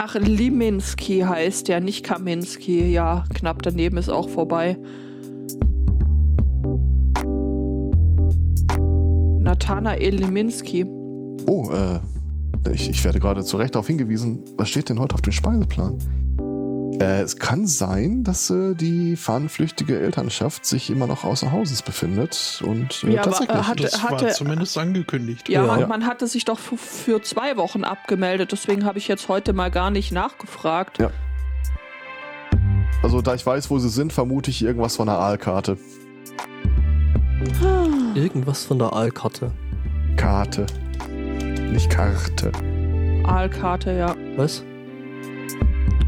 Ach, Liminski heißt der, nicht Kaminski. Ja, knapp daneben ist auch vorbei. Nathanael Liminski. Oh, äh, ich, ich werde gerade zu Recht darauf hingewiesen, was steht denn heute auf dem Speiseplan? Äh, es kann sein, dass äh, die fahnenflüchtige Elternschaft sich immer noch außer Hauses befindet und äh, Ja, aber, tatsächlich. äh, hat- das hatte- war zumindest angekündigt. Ja, Ja. Man, man hatte sich doch für, für zwei Wochen abgemeldet, deswegen habe ich jetzt heute mal gar nicht nachgefragt. Ja. also da ich weiß, wo sie sind, vermute ich irgendwas von der Aalkarte. Irgendwas von der Aalkarte. Karte. Nicht Karte. Aalkarte, ja. Was?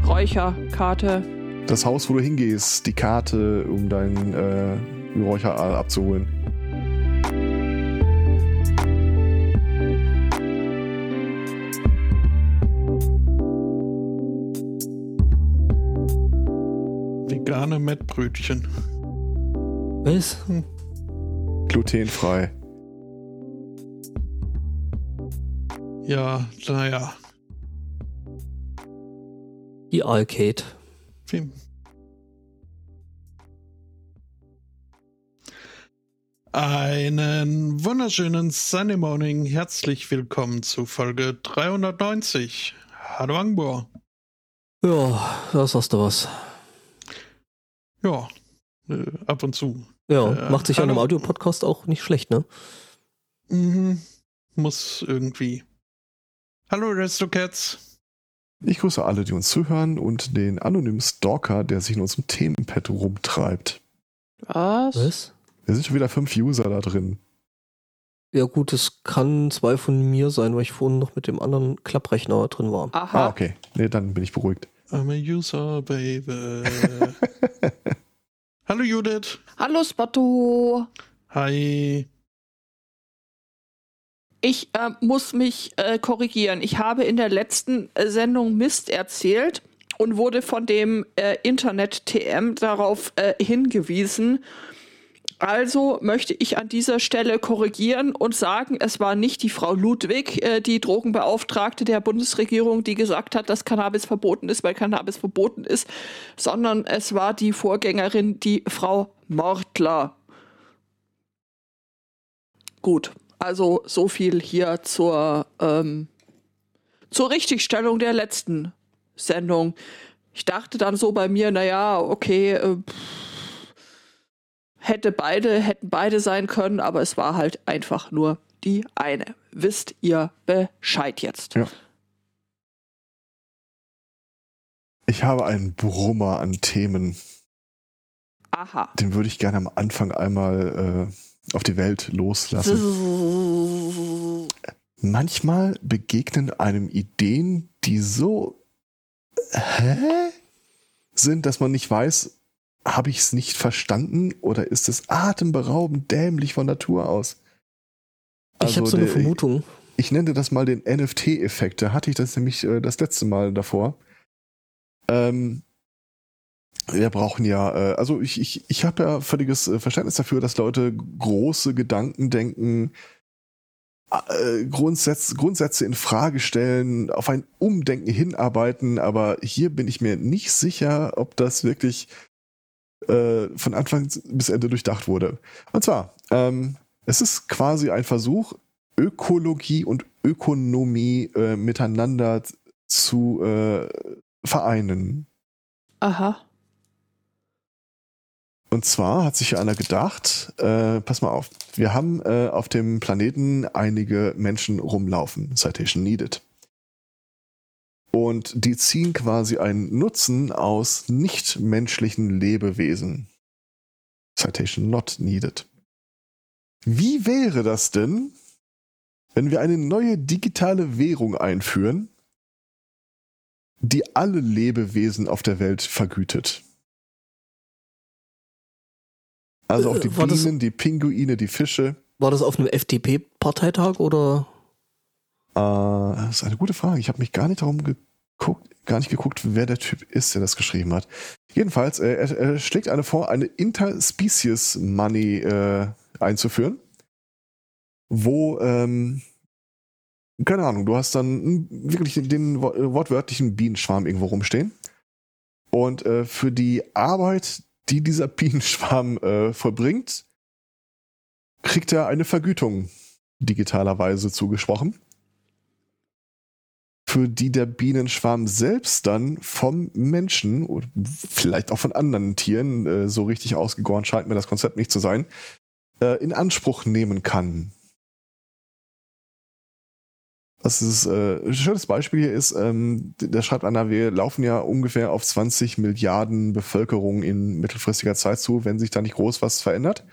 Räucherkarte. Das Haus, wo du hingehst, die Karte, um deinen äh, Räucheraal abzuholen. Vegane Mettbrötchen. Was? Glutenfrei. Ja, naja. Die Aalkate. Wie- Einen wunderschönen Sunday Morning. Herzlich willkommen zu Folge 390. Hallo Angbor. Ja, da sagst du was. Ja, äh, ab und zu. Ja, Äh, macht sich an einem. Audiopodcast auch nicht schlecht, ne? Mhm. Muss irgendwie. Hallo Aristocats. Ich grüße alle, die uns zuhören und den anonymen Stalker, der sich in unserem Themenpad rumtreibt. Was? Was? Wir sind schon wieder fünf User da drin. Ja gut, es kann zwei von mir sein, weil ich vorhin noch mit dem anderen Klapprechner drin war. Aha. Ah, okay. Nee, dann bin ich beruhigt. I'm a user, baby. Hallo Judith. Hallo Spotto. Hi. Ich äh, muss mich äh, korrigieren. Ich habe in der letzten äh, Sendung Mist erzählt und wurde von dem äh, Internet-TM darauf äh, hingewiesen. Also möchte ich an dieser Stelle korrigieren und sagen, es war nicht die Frau Ludwig, die Drogenbeauftragte der Bundesregierung, die gesagt hat, dass Cannabis verboten ist, weil Cannabis verboten ist, sondern es war die Vorgängerin, die Frau Mortler. Gut, also so viel hier zur, ähm, zur Richtigstellung der letzten Sendung. Ich dachte dann so bei mir, naja, okay, äh, hätte beide, hätten beide sein können, aber es war halt einfach nur die eine. Wisst ihr Bescheid jetzt? Ja. Ich habe einen Brummer an Themen. Aha. Den würde ich gerne am Anfang einmal äh, auf die Welt loslassen. Manchmal begegnen einem Ideen, die so hä? sind, dass man nicht weiß, habe ich es nicht verstanden oder ist es atemberaubend dämlich von Natur aus? ich habe so eine der- Vermutung. ich nenne das mal den NFT-Effekt. Da hatte ich das nämlich äh, das letzte Mal davor. Ähm, wir brauchen ja, äh, also ich, ich, ich habe ja völliges äh, Verständnis dafür, dass Leute große Gedanken denken, äh, Grundsätze, Grundsätze in Frage stellen, auf ein Umdenken hinarbeiten, aber hier bin ich mir nicht sicher, ob das wirklich äh, von Anfang bis Ende durchdacht wurde. Und zwar, ähm, es ist quasi ein Versuch, Ökologie und Ökonomie äh, miteinander zu äh, vereinen. Aha. Und zwar hat sich einer gedacht, äh, pass mal auf, wir haben äh, auf dem Planeten einige Menschen rumlaufen, Citation needed. Und die ziehen quasi einen Nutzen aus nichtmenschlichen Lebewesen. Citation not needed. Wie wäre das denn, wenn wir eine neue digitale Währung einführen, die alle Lebewesen auf der Welt vergütet? Also auch die das- Bienen, die Pinguine, die Fische. War das auf einem FDP-Parteitag oder? Äh, das ist eine gute Frage. Ich habe mich gar nicht darum geguckt, gar nicht geguckt, wer der Typ ist, der das geschrieben hat. Jedenfalls, äh, er, er schlägt eine vor, eine Interspecies Money äh, einzuführen, wo ähm, keine Ahnung, du hast dann wirklich den wortwörtlichen Bienenschwarm irgendwo rumstehen. Und äh, für die Arbeit, die dieser Bienenschwarm äh, vollbringt, kriegt er eine Vergütung digitalerweise zugesprochen, für die der Bienenschwarm selbst dann vom Menschen oder vielleicht auch von anderen Tieren, äh, so richtig ausgegoren scheint mir das Konzept nicht zu sein, äh, in Anspruch nehmen kann. Das ist äh, ein schönes Beispiel hier ist, ähm, da schreibt einer, wir laufen ja ungefähr auf 20 Milliarden Bevölkerung in mittelfristiger Zeit zu, wenn sich da nicht groß was verändert.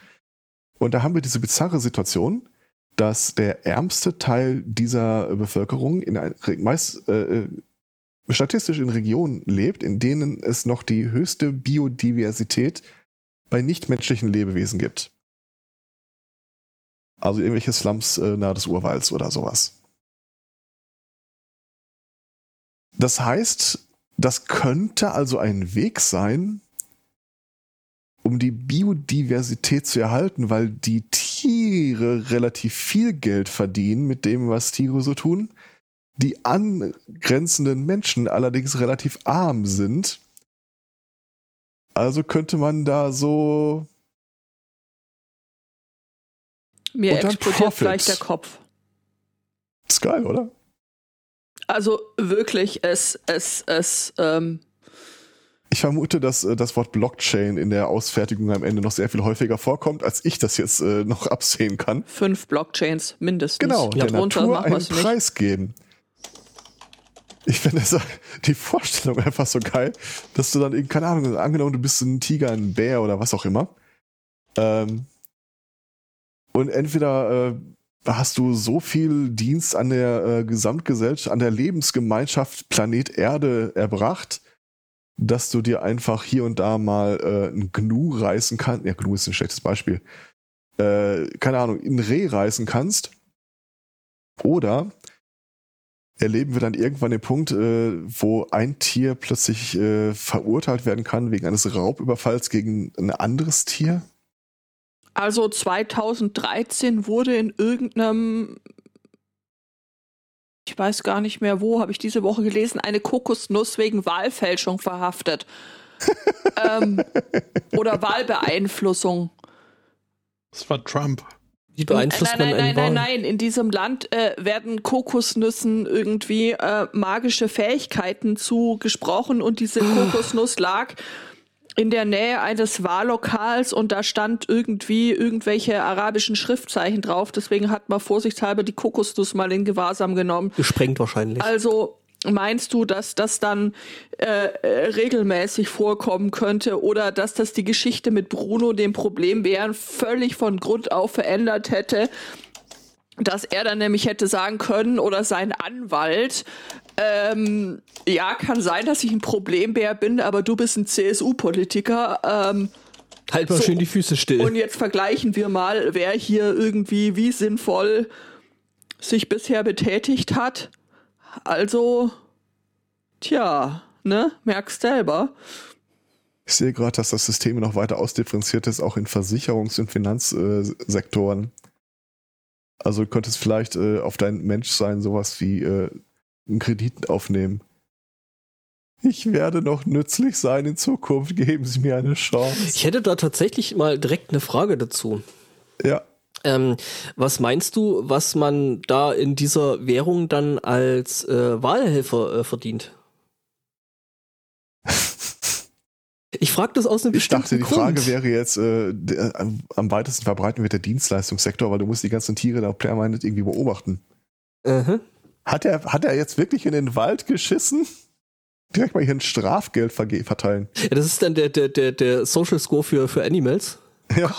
Und da haben wir diese bizarre Situation, dass der ärmste Teil dieser Bevölkerung in ein, meist äh, äh, statistisch in Regionen lebt, in denen es noch die höchste Biodiversität bei nichtmenschlichen Lebewesen gibt. Also irgendwelche Slums äh, nahe des Urwalds oder sowas. Das heißt, das könnte also ein Weg sein, um die Biodiversität zu erhalten, weil die Tiere relativ viel Geld verdienen mit dem, was Tiere so tun, die angrenzenden Menschen allerdings relativ arm sind. Also könnte man da so. Mir explodiert gleich der Kopf. Ist geil, oder? Also wirklich, es, es, es, ähm, ich vermute, dass äh, das Wort Blockchain in der Ausfertigung am Ende noch sehr viel häufiger vorkommt, als ich das jetzt äh, noch absehen kann. Fünf Blockchains mindestens. Genau, ja, der Natur machen einen. Preis geben. Ich finde die Vorstellung einfach so geil, dass du dann, keine Ahnung, angenommen, du bist ein Tiger, ein Bär oder was auch immer. Ähm, und entweder äh, hast du so viel Dienst an der äh, Gesamtgesellschaft, an der Lebensgemeinschaft Planet Erde erbracht, dass du dir einfach hier und da mal äh, ein Gnu reißen kannst. Ja, Gnu ist ein schlechtes Beispiel. Äh, keine Ahnung, ein Reh reißen kannst. Oder erleben wir dann irgendwann den Punkt, äh, wo ein Tier plötzlich äh, verurteilt werden kann wegen eines Raubüberfalls gegen ein anderes Tier? Also 2013 wurde in irgendeinem ich weiß gar nicht mehr wo, habe ich diese Woche gelesen, eine Kokosnuss wegen Wahlfälschung verhaftet. ähm, oder Wahlbeeinflussung. Das war Trump. Wie beeinflusst nein, nein, man nein, nein, nein, nein. In diesem Land äh, werden Kokosnüssen irgendwie äh, magische Fähigkeiten zugesprochen und diese Kokosnuss lag in der Nähe eines Wahllokals und da stand irgendwie irgendwelche arabischen Schriftzeichen drauf. Deswegen hat man vorsichtshalber die Kokosnuss mal in Gewahrsam genommen. Gesprengt wahrscheinlich. Also meinst du, dass das dann äh, äh, regelmäßig vorkommen könnte oder dass das die Geschichte mit Bruno, dem Problembären, völlig von Grund auf verändert hätte? Dass er dann nämlich hätte sagen können oder sein Anwalt, ähm, ja, kann sein, dass ich ein Problembär bin, aber du bist ein CSU-Politiker. Ähm, halt mal so, schön die Füße still. Und jetzt vergleichen wir mal, wer hier irgendwie wie sinnvoll sich bisher betätigt hat. Also, tja, ne, merkst selber. Ich sehe gerade, dass das System noch weiter ausdifferenziert ist, auch in Versicherungs- und Finanzsektoren. Also du könntest vielleicht äh, auf dein Menschsein sowas wie äh, einen Kredit aufnehmen. Ich werde noch nützlich sein in Zukunft. Geben Sie mir eine Chance. Ich hätte da tatsächlich mal direkt eine Frage dazu. Ja. Ähm, was meinst du, was man da in dieser Währung dann als äh, Wahlhelfer äh, verdient? Ich frage das aus einem ich bestimmten Ich dachte, die Grund. Frage wäre jetzt, äh, der, am weitesten verbreiten wird der Dienstleistungssektor, weil du musst die ganzen Tiere da permanent irgendwie beobachten. -huh. Hat er, hat er jetzt wirklich in den Wald geschissen? Direkt mal hier ein Strafgeld verteilen. Ja, das ist dann der, der, der, der Social Score für, für Animals. Ja.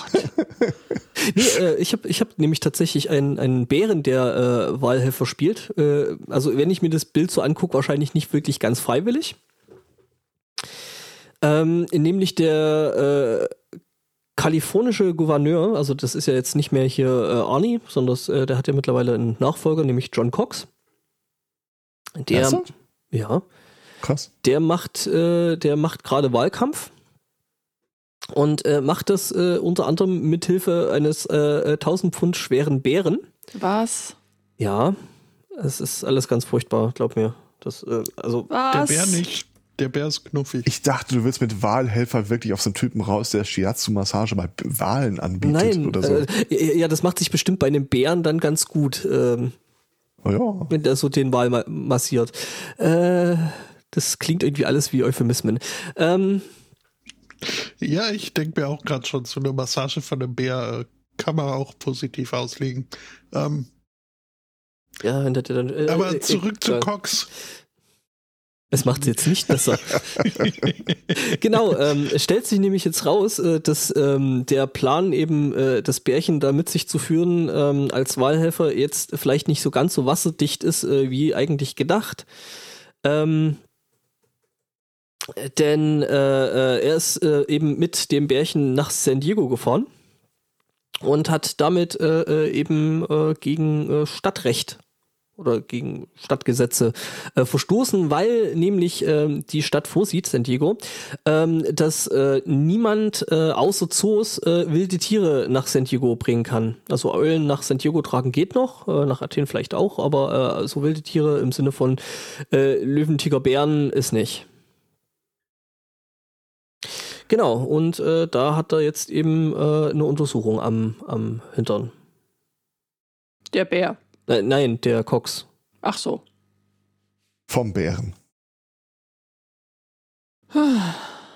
nee, äh, ich habe ich hab nämlich tatsächlich einen, einen Bären, der äh, Wahlhelfer spielt. Äh, also wenn ich mir das Bild so angucke, wahrscheinlich nicht wirklich ganz freiwillig. Ähm, nämlich der äh, kalifornische Gouverneur, also das ist ja jetzt nicht mehr hier äh, Arnie, sondern das, äh, der hat ja mittlerweile einen Nachfolger, nämlich John Cox. Der, also? ja, krass. Der macht, äh, der macht gerade Wahlkampf und äh, macht das äh, unter anderem mithilfe eines äh, 1000 Pfund schweren Bären. Was? Ja. es ist alles ganz furchtbar, glaub mir. Das, äh, also der Bär nicht. Der Bär ist knuffig. Ich dachte, du willst mit Wahlhelfer wirklich auf so einen Typen raus, der Shiatsu-Massage bei Wahlen anbietet Nein, oder so. Äh, ja, das macht sich bestimmt bei einem Bären dann ganz gut, ähm, oh ja. wenn der so den Wal ma massiert. Äh, das klingt irgendwie alles wie Euphemismen. Ähm, ja, ich denke mir auch gerade schon, so eine Massage von einem Bär äh, kann man auch positiv auslegen. Ähm, ja, wenn der dann. Äh, aber zurück zu Cox. Es macht es jetzt nicht besser. genau, ähm, es stellt sich nämlich jetzt raus, äh, dass ähm, der Plan eben, äh, das Bärchen da mit sich zu führen, ähm, als Wahlhelfer jetzt vielleicht nicht so ganz so wasserdicht ist, äh, wie eigentlich gedacht. Ähm, denn äh, äh, er ist äh, eben mit dem Bärchen nach San Diego gefahren und hat damit äh, eben äh, gegen äh, Stadtrecht oder gegen Stadtgesetze äh, verstoßen, weil nämlich äh, die Stadt vorsieht, San Diego, ähm, dass äh, niemand äh, außer Zoos äh, wilde Tiere nach San Diego bringen kann. Also Eulen nach San Diego tragen geht noch, äh, nach Athen vielleicht auch, aber äh, so wilde Tiere im Sinne von äh, Löwen, Tiger, Bären ist nicht. Genau, und äh, da hat er jetzt eben äh, eine Untersuchung am, am Hintern. Der Bär. Nein, der Cox. Ach so. Vom Bären.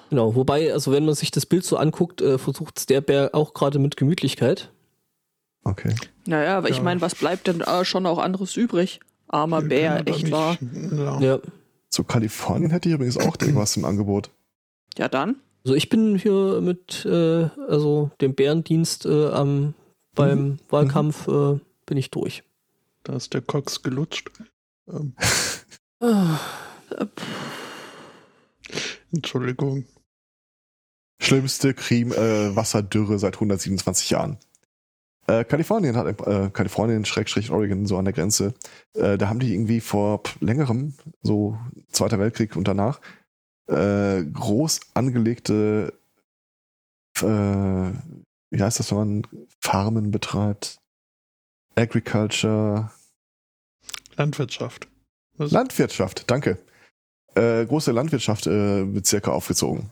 Genau, wobei, also wenn man sich das Bild so anguckt, äh, versucht es der Bär auch gerade mit Gemütlichkeit. Okay. Naja, aber Ja. ich meine, was bleibt denn äh, schon auch anderes übrig? Armer Kann Bär, echt wahr. Ja. Ja. Zu Kalifornien hätte ich übrigens auch irgendwas im Angebot. Ja, dann. Also ich bin hier mit äh, also dem Bärendienst äh, am beim Wahlkampf äh, bin ich durch. Da ist der Cox gelutscht. Ähm, Ah, Entschuldigung. Schlimmste Krim, äh, Wasserdürre seit 127 Jahren. Äh, Kalifornien hat, äh, Kalifornien, Schrägstrich Oregon, so an der Grenze, äh, da haben die irgendwie vor längerem, so Zweiter Weltkrieg und danach, äh, groß angelegte, äh, wie heißt das, wenn man Farmen betreibt? Agriculture, Landwirtschaft. Was? Landwirtschaft, danke. Äh, große Landwirtschaft äh, Bezirke aufgezogen.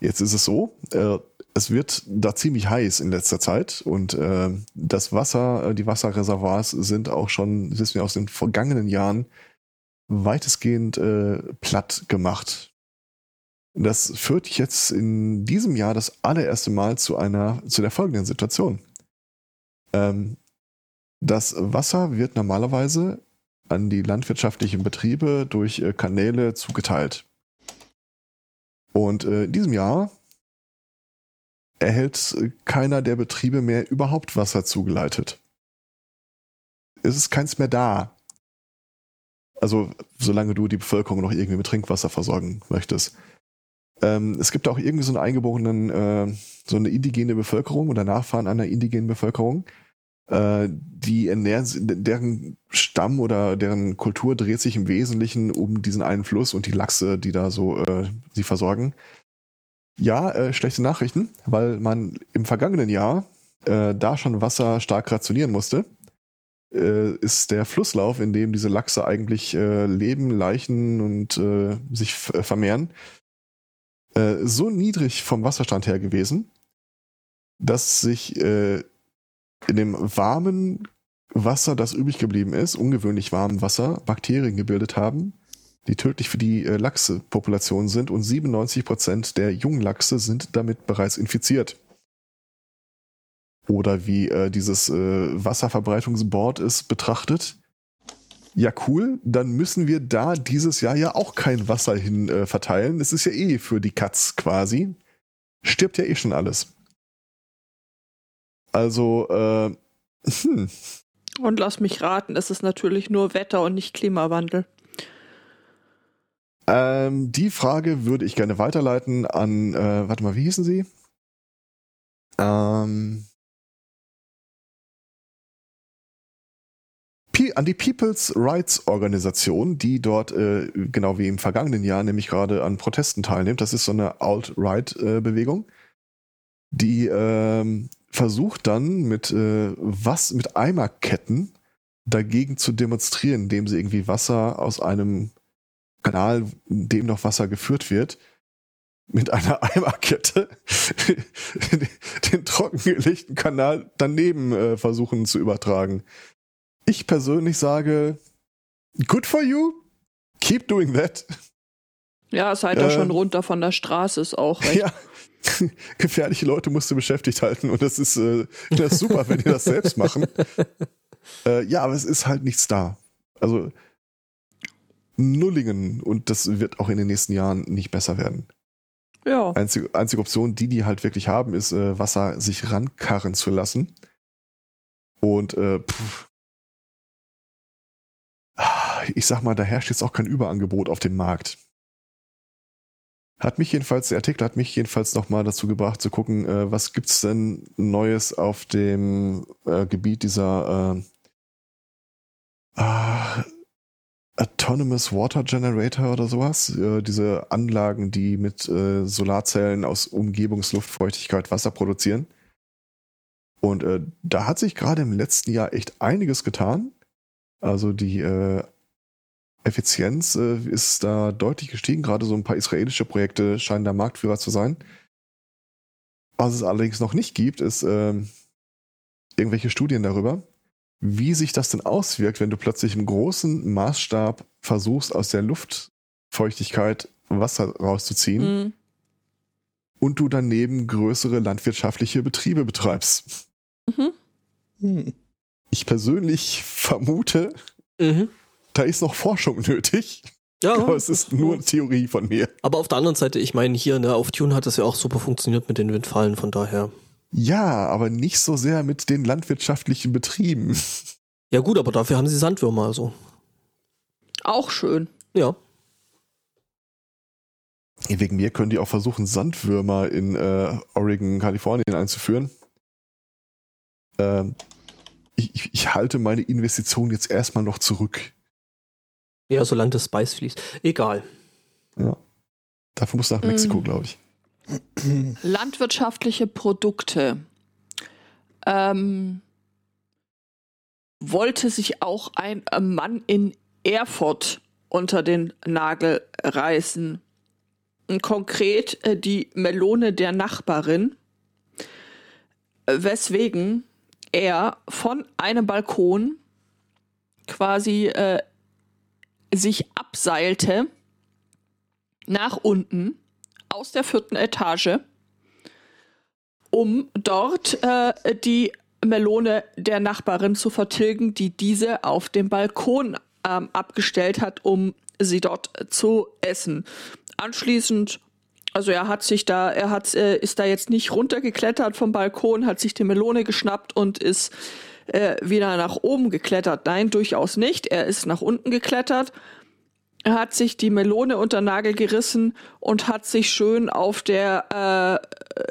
Jetzt ist es so, äh, es wird da ziemlich heiß in letzter Zeit und äh, das Wasser, äh, die Wasserreservoirs sind auch schon, das wissen wir aus den vergangenen Jahren, weitestgehend äh, platt gemacht. Das führt jetzt in diesem Jahr das allererste Mal zu einer, zu der folgenden Situation. Ähm, das Wasser wird normalerweise an die landwirtschaftlichen Betriebe durch äh, Kanäle zugeteilt. Und äh, in diesem Jahr erhält äh, keiner der Betriebe mehr überhaupt Wasser zugeleitet. Es ist keins mehr da. Also, solange du die Bevölkerung noch irgendwie mit Trinkwasser versorgen möchtest. Ähm, es gibt auch irgendwie so einen eingeborenen, äh, so eine indigene Bevölkerung oder Nachfahren einer indigenen Bevölkerung, äh, die ernähren, deren Stamm oder deren Kultur dreht sich im Wesentlichen um diesen einen Fluss und die Lachse, die da so äh, sie versorgen. Ja, äh, schlechte Nachrichten, weil man im vergangenen Jahr äh, da schon Wasser stark rationieren musste, äh, ist der Flusslauf, in dem diese Lachse eigentlich äh, leben, leichen und sich vermehren, so niedrig vom Wasserstand her gewesen, dass sich in dem warmen Wasser, das übrig geblieben ist, ungewöhnlich warmen Wasser, Bakterien gebildet haben, die tödlich für die äh, Lachse-Population sind und 97% der jungen Lachse sind damit bereits infiziert. Oder wie äh, dieses äh, Wasserverbreitungsboard ist betrachtet. Ja, cool, dann müssen wir da dieses Jahr ja auch kein Wasser hin äh, verteilen. Es ist ja eh für die Katz quasi. Stirbt ja eh schon alles. Also, äh, hm, Und lass mich raten, es ist natürlich nur Wetter und nicht Klimawandel. Ähm, die Frage würde ich gerne weiterleiten an, äh, warte mal, wie hießen Sie? Ähm, an die People's Rights Organisation, die dort, äh, genau wie im vergangenen Jahr, nämlich gerade an Protesten teilnimmt. Das ist so eine Alt-Right-Bewegung, die ähm, versucht dann mit, äh, was, mit Eimerketten dagegen zu demonstrieren, indem sie irgendwie Wasser aus einem Kanal, in dem noch Wasser geführt wird, mit einer Eimerkette den trockengelegten Kanal daneben äh, versuchen zu übertragen. Ich persönlich sage, good for you, keep doing that. Ja, seid ihr äh, schon runter von der Straße, ist auch recht. Ja, gefährliche Leute musst du beschäftigt halten und das ist, äh, das ist super, wenn die das selbst machen. Äh, ja, aber es ist halt nichts da. Also Nullingen und das wird auch in den nächsten Jahren nicht besser werden. Ja. Einzige, einzige Option, die die halt wirklich haben, ist äh, Wasser sich rankarren zu lassen. Und äh, pff, ich sag mal, da herrscht jetzt auch kein Überangebot auf dem Markt. Hat mich jedenfalls, der Artikel hat mich jedenfalls nochmal dazu gebracht zu gucken, äh, was gibt's denn Neues auf dem äh, Gebiet dieser äh, ah, Autonomous Water Generator oder sowas. Äh, diese Anlagen, die mit äh, Solarzellen aus Umgebungsluftfeuchtigkeit Wasser produzieren. Und äh, da hat sich gerade im letzten Jahr echt einiges getan. Also die äh, Effizienz äh, ist da deutlich gestiegen. Gerade so ein paar israelische Projekte scheinen da Marktführer zu sein. Was es allerdings noch nicht gibt, ist äh, irgendwelche Studien darüber, wie sich das denn auswirkt, wenn du plötzlich im großen Maßstab versuchst, aus der Luftfeuchtigkeit Wasser rauszuziehen mhm. und du daneben größere landwirtschaftliche Betriebe betreibst. Mhm. Hm. Ich persönlich vermute, mhm da ist noch Forschung nötig. Ja. Aber es ist nur eine Theorie von mir. Aber auf der anderen Seite, ich meine, hier ne, auf Tune hat es ja auch super funktioniert mit den Windfallen, von daher. Ja, aber nicht so sehr mit den landwirtschaftlichen Betrieben. Ja, gut, aber dafür haben sie Sandwürmer, also. Auch schön. Ja. Wegen mir können die auch versuchen, Sandwürmer in äh, Oregon, Kalifornien einzuführen. Ähm, ich, ich halte meine Investition jetzt erstmal noch zurück. Ja, solange das Spice fließt. Egal. Ja. Dafür muss nach Mexiko, mm. glaube ich. Landwirtschaftliche Produkte. Ähm, wollte sich auch ein Mann in Erfurt unter den Nagel reißen. Konkret äh, die Melone der Nachbarin, weswegen er von einem Balkon quasi äh, sich abseilte nach unten aus der vierten Etage, um dort äh, die Melone der Nachbarin zu vertilgen, die diese auf dem Balkon ähm, abgestellt hat, um sie dort zu essen. Anschließend, also er hat sich da, er hat, äh, ist da jetzt nicht runtergeklettert vom Balkon, hat sich die Melone geschnappt und ist äh, wieder nach oben geklettert. Nein, durchaus nicht. Er ist nach unten geklettert, hat sich die Melone unter Nagel gerissen und hat sich schön auf der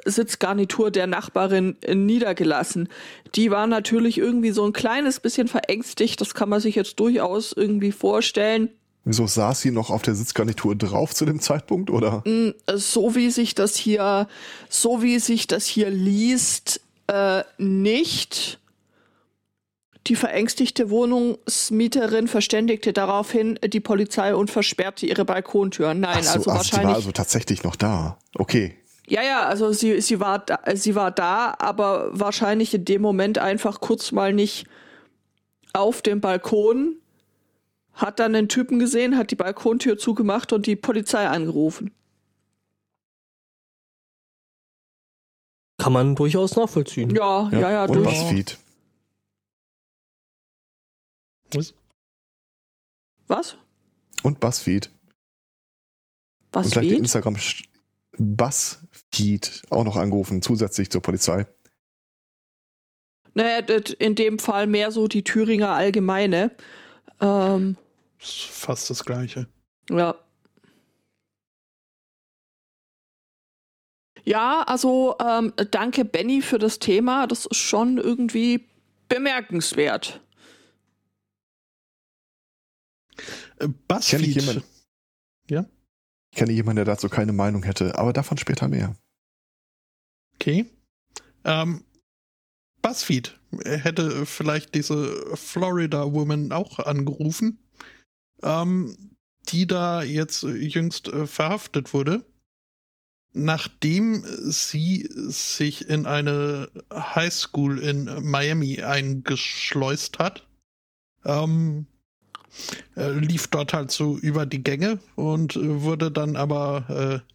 äh, Sitzgarnitur der Nachbarin niedergelassen. Die war natürlich irgendwie so ein kleines bisschen verängstigt. Das kann man sich jetzt durchaus irgendwie vorstellen. Wieso saß sie noch auf der Sitzgarnitur drauf zu dem Zeitpunkt, oder? Mm, so wie sich das hier, so wie sich das hier liest, äh, nicht. Die verängstigte Wohnungsmieterin verständigte daraufhin die Polizei und versperrte ihre Balkontüren. Nein, so, also ach, wahrscheinlich. Sie war also tatsächlich noch da. Okay. Ja, ja, also sie, sie, war da, sie war da, aber wahrscheinlich in dem Moment einfach kurz mal nicht auf dem Balkon, hat dann einen Typen gesehen, hat die Balkontür zugemacht und die Polizei angerufen. Kann man durchaus nachvollziehen. Ja, ja, ja, ja und durch. Was? Was? Und Buzzfeed. Buzzfeed? Und gleich die Instagram Buzzfeed auch noch angerufen, zusätzlich zur Polizei. Naja, in dem Fall mehr so die Thüringer Allgemeine. Ähm, fast das Gleiche. Ja. Ja, also ähm, danke Benny für das Thema. Das ist schon irgendwie bemerkenswert. Buzzfeed. Ich kenne ja? Ich kenne jemanden, der dazu keine Meinung hätte, aber davon später mehr. Okay. Ähm, BuzzFeed hätte vielleicht diese Florida Woman auch angerufen, ähm, die da jetzt jüngst äh, verhaftet wurde, nachdem sie sich in eine Highschool in Miami eingeschleust hat. Ähm, äh, lief dort halt so über die Gänge und äh, wurde dann aber äh,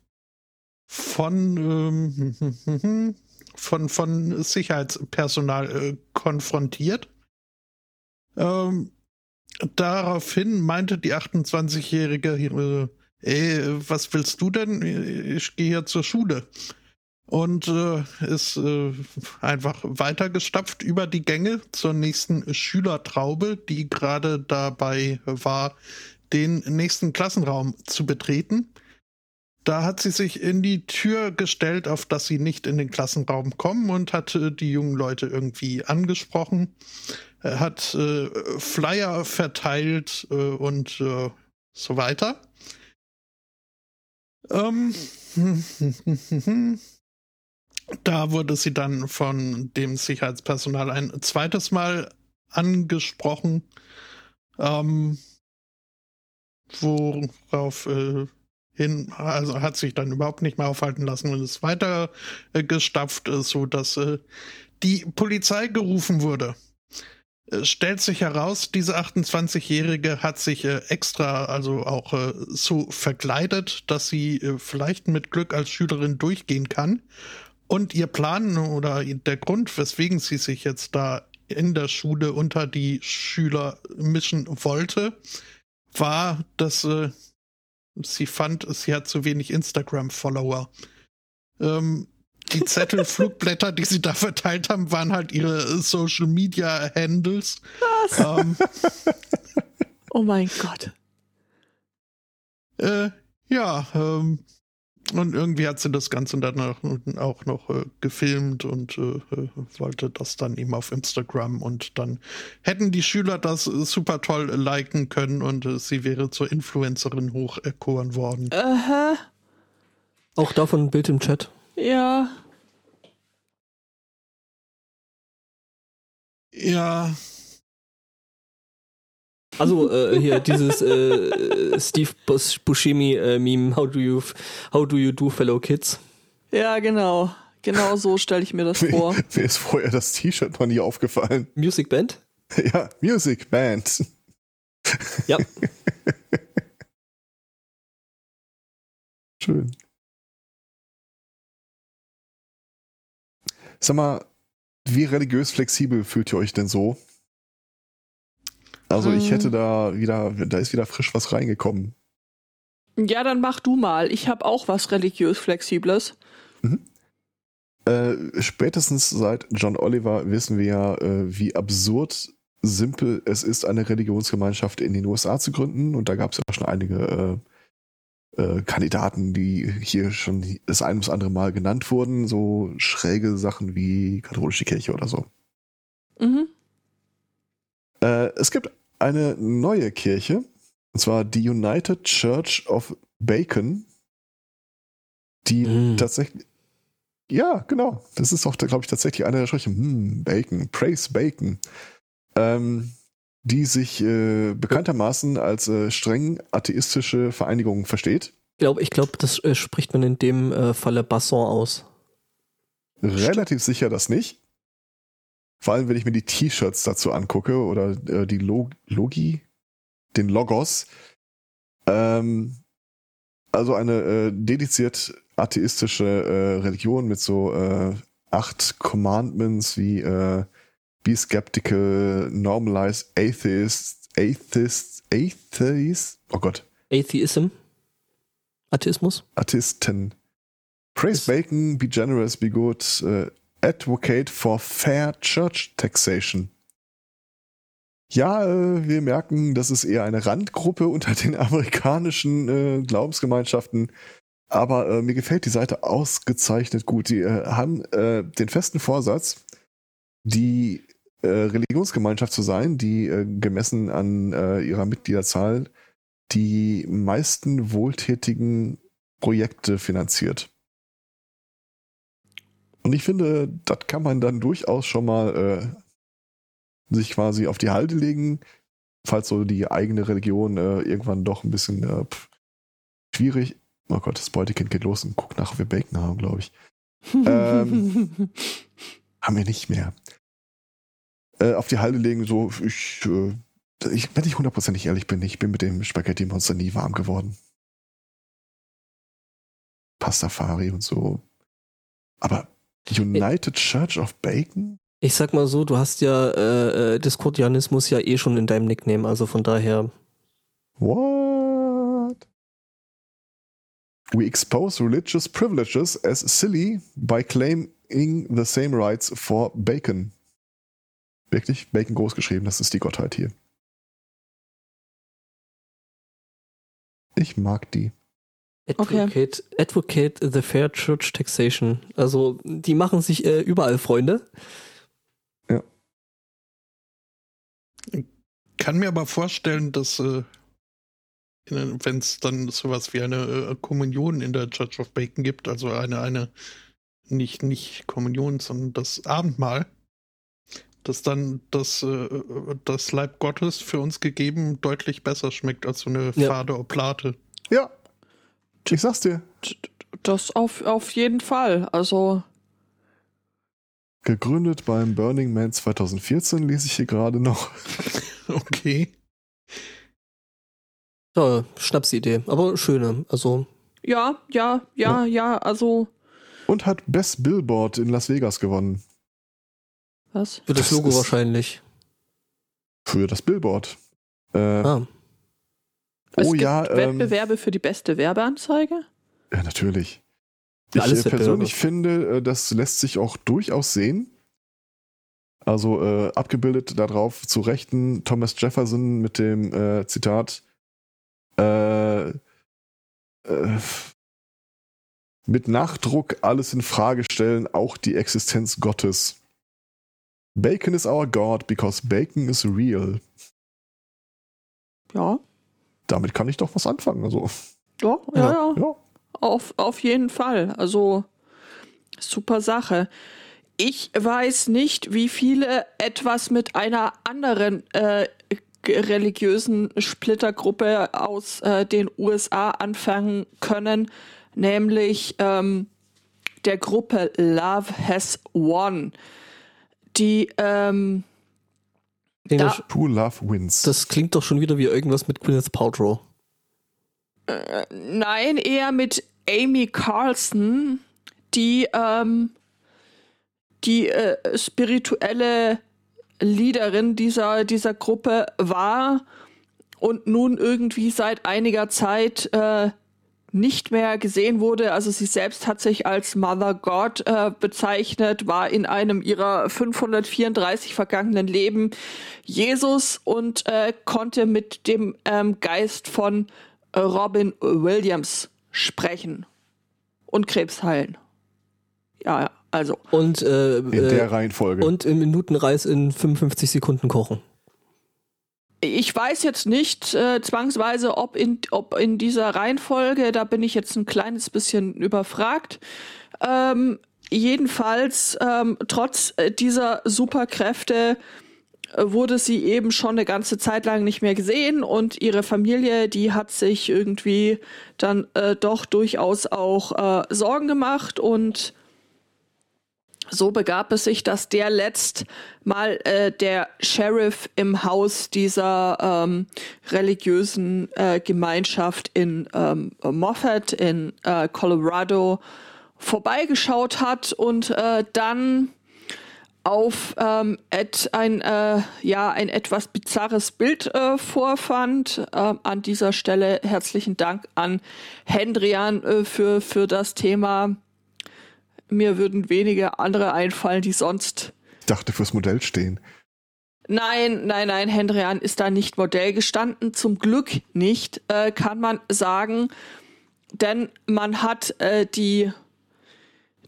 von, ähm, von, von Sicherheitspersonal äh, konfrontiert. Ähm, daraufhin meinte die 28-Jährige, äh, ey, was willst du denn? Ich gehe hier zur Schule und äh, ist äh, einfach weitergestapft über die Gänge zur nächsten Schülertraube, die gerade dabei war, den nächsten Klassenraum zu betreten. Da hat sie sich in die Tür gestellt, auf dass sie nicht in den Klassenraum kommen und hat äh, die jungen Leute irgendwie angesprochen, äh, hat äh, Flyer verteilt äh, und äh, so weiter. Ähm, Da wurde sie dann von dem Sicherheitspersonal ein zweites Mal angesprochen, ähm, worauf äh, hin, also hat sich dann überhaupt nicht mehr aufhalten lassen und ist weiter äh, gestapft, äh, so dass äh, die Polizei gerufen wurde. Es stellt sich heraus, diese 28-Jährige hat sich äh, extra, also auch äh, so verkleidet, dass sie äh, vielleicht mit Glück als Schülerin durchgehen kann und ihr Plan oder der Grund, weswegen sie sich jetzt da in der Schule unter die Schüler mischen wollte, war, dass äh, sie fand, sie hat zu wenig Instagram-Follower. Ähm, die Zettel, Flugblätter, die sie da verteilt haben, waren halt ihre Social Media Handles. Was? Ähm, oh mein Gott. Äh, ja, ähm, und irgendwie hat sie das Ganze dann auch noch äh, gefilmt und äh, äh, wollte das dann eben auf Instagram. Und dann hätten die Schüler das super toll liken können und äh, sie wäre zur Influencerin hocherkoren worden. Aha. Auch davon ein Bild im Chat. Ja. Ja, also äh, hier dieses äh, Steve Buscemi äh, Meme How do you How do you do fellow kids? Ja, genau. Genau so stelle ich mir das vor. Mir ist vorher das T-Shirt noch nie aufgefallen. Music Band? Ja, Music Band. Ja. Schön. Sag mal, wie religiös flexibel fühlt ihr euch denn so? Also ich hätte hm. da wieder, da ist wieder frisch was reingekommen. Ja, dann mach du mal. Ich habe auch was religiös Flexibles. Mhm. Äh, spätestens seit John Oliver wissen wir ja, äh, wie absurd simpel es ist, eine Religionsgemeinschaft in den USA zu gründen. Und da gab es ja schon einige äh, äh, Kandidaten, die hier schon das ein bis andere Mal genannt wurden. So schräge Sachen wie katholische Kirche oder so. Mhm. Äh, es gibt eine neue Kirche, und zwar die United Church of Bacon, die mm. tatsächlich. Ja, genau. Das ist auch, glaube ich, tatsächlich einer der Sprüche. Hm, Bacon, Praise Bacon. Ähm, die sich äh, bekanntermaßen als äh, streng atheistische Vereinigung versteht. Ich glaube, ich glaub, das äh, spricht man in dem äh, Falle Basson aus. Relativ sicher das nicht. Vor allem, wenn ich mir die T-Shirts dazu angucke oder äh, die Log Logi, den Logos. Ähm, also eine äh, dediziert atheistische äh, Religion mit so äh, acht Commandments wie äh, Be skeptical, normalize atheist, atheist, atheist, oh Gott. Atheism? Atheismus? Atheisten. Praise Bacon, be generous, be good, uh, Advocate for Fair Church Taxation. Ja, äh, wir merken, das ist eher eine Randgruppe unter den amerikanischen äh, Glaubensgemeinschaften. Aber äh, mir gefällt die Seite ausgezeichnet gut. Die haben den festen Vorsatz, die Religionsgemeinschaft zu sein, die gemessen an ihrer Mitgliederzahl die meisten wohltätigen Projekte finanziert. Und ich finde, das kann man dann durchaus schon mal äh, sich quasi auf die Halde legen, falls so die eigene Religion äh, irgendwann doch ein bisschen äh, schwierig. Oh Gott, das Beutekind geht los und guckt nach, ob wir Bacon haben, glaube ich. Ähm, haben wir nicht mehr. Äh, auf die Halde legen, so, ich, äh, ich, wenn ich hundertprozentig ehrlich bin, ich bin mit dem Spaghetti-Monster nie warm geworden. Pastafari und so. Aber United Church of Bacon? Ich sag mal so, du hast ja äh, äh, Diskordianismus ja eh schon in deinem Nickname, also von daher. What? We expose religious privileges as silly by claiming the same rights for Bacon. Wirklich? Bacon groß geschrieben, das ist die Gottheit hier. Ich mag die. Advocate, okay. advocate the Fair Church Taxation. Also, die machen sich äh, überall Freunde. Ja. Ich kann mir aber vorstellen, dass äh, wenn es dann sowas wie eine äh, Kommunion in der Church of Bacon gibt, also eine, eine, nicht, nicht Kommunion, sondern das Abendmahl, dass dann das, äh, das Leib Gottes für uns gegeben deutlich besser schmeckt als so eine ja. fade Oplate. Ja, ich sag's dir. Das auf, auf jeden Fall. Also. Gegründet beim Burning Man 2014, lese ich hier gerade noch. okay. Ja, Schnapsidee, aber schöne, also. Ja, ja, ja, ja, ja, also. Und hat Best Billboard in Las Vegas gewonnen. Was? Für das, das Logo wahrscheinlich. Für das Billboard. Äh, ah. Es oh gibt ja. Wettbewerbe ähm, für die beste Werbeanzeige? Ja, natürlich. ich äh, persönlich finde, äh, das lässt sich auch durchaus sehen. Also äh, abgebildet darauf zu Rechten Thomas Jefferson mit dem äh, Zitat äh, äh, mit Nachdruck alles in Frage stellen, auch die Existenz Gottes. Bacon is our God because bacon is real. Ja damit kann ich doch was anfangen. Also. Ja, ja, ja. ja. Auf, auf jeden Fall. Also super Sache. Ich weiß nicht, wie viele etwas mit einer anderen äh, religiösen Splittergruppe aus äh, den USA anfangen können, nämlich ähm, der Gruppe Love Has Won. Die ähm, da, Pool Love Wins. Das klingt doch schon wieder wie irgendwas mit Gwyneth Paltrow. Äh, nein, eher mit Amy Carlson, die ähm, die äh, spirituelle Leaderin dieser, dieser Gruppe war und nun irgendwie seit einiger Zeit äh, nicht mehr gesehen wurde. Also sie selbst hat sich als Mother God äh, bezeichnet, war in einem ihrer 534 vergangenen Leben Jesus und äh, konnte mit dem ähm, Geist von Robin Williams sprechen und Krebs heilen. Ja, also. Und äh, in der Reihenfolge. Und im Minutenreis in 55 Sekunden kochen. Ich weiß jetzt nicht äh, zwangsweise, ob in, ob in dieser Reihenfolge, da bin ich jetzt ein kleines bisschen überfragt. Ähm, jedenfalls, ähm, trotz äh, dieser Superkräfte äh, wurde sie eben schon eine ganze Zeit lang nicht mehr gesehen und ihre Familie, die hat sich irgendwie dann äh, doch durchaus auch äh, Sorgen gemacht und so begab es sich, dass der letzt mal äh, der Sheriff im Haus dieser ähm, religiösen äh, Gemeinschaft in ähm, Moffat in äh, Colorado vorbeigeschaut hat und äh, dann auf ähm, et, ein, äh, ja, ein etwas bizarres Bild äh, vorfand. Äh, an dieser Stelle herzlichen Dank an Hendrian äh, für, für das Thema mir würden wenige andere einfallen, die sonst. Ich dachte fürs Modell stehen. Nein, nein, nein, Hendrian ist da nicht Modell gestanden. Zum Glück nicht, äh, kann man sagen. Denn man hat äh, die,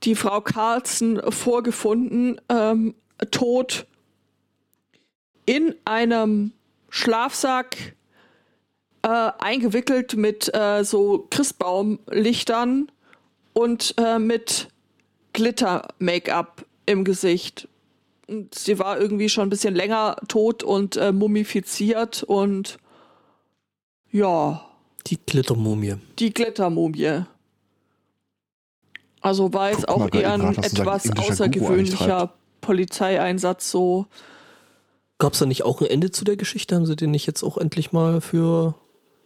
die Frau Carlson vorgefunden, ähm, tot in einem Schlafsack äh, eingewickelt mit äh, so Christbaumlichtern und äh, mit Glitter-Make-up im Gesicht. Und sie war irgendwie schon ein bisschen länger tot und äh, mumifiziert und ja. Die Glittermumie. Die Glittermumie. Also war jetzt auch eher ein grad, etwas außergewöhnlicher Polizeieinsatz so. Gab es da nicht auch ein Ende zu der Geschichte? Haben sie den nicht jetzt auch endlich mal für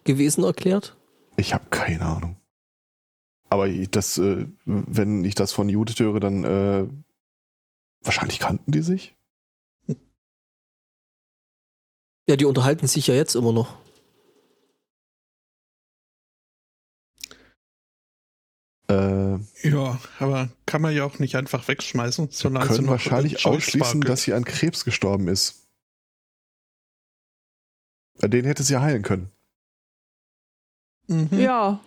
gewesen erklärt? Ich habe keine Ahnung. Aber das, äh, wenn ich das von Judith höre, dann äh, wahrscheinlich kannten die sich. Ja, die unterhalten sich ja jetzt immer noch. Äh, ja, aber kann man ja auch nicht einfach wegschmeißen. Wir können wahrscheinlich ausschließen, dass sie an Krebs gestorben ist. Den hätte sie heilen können. Mhm. Ja.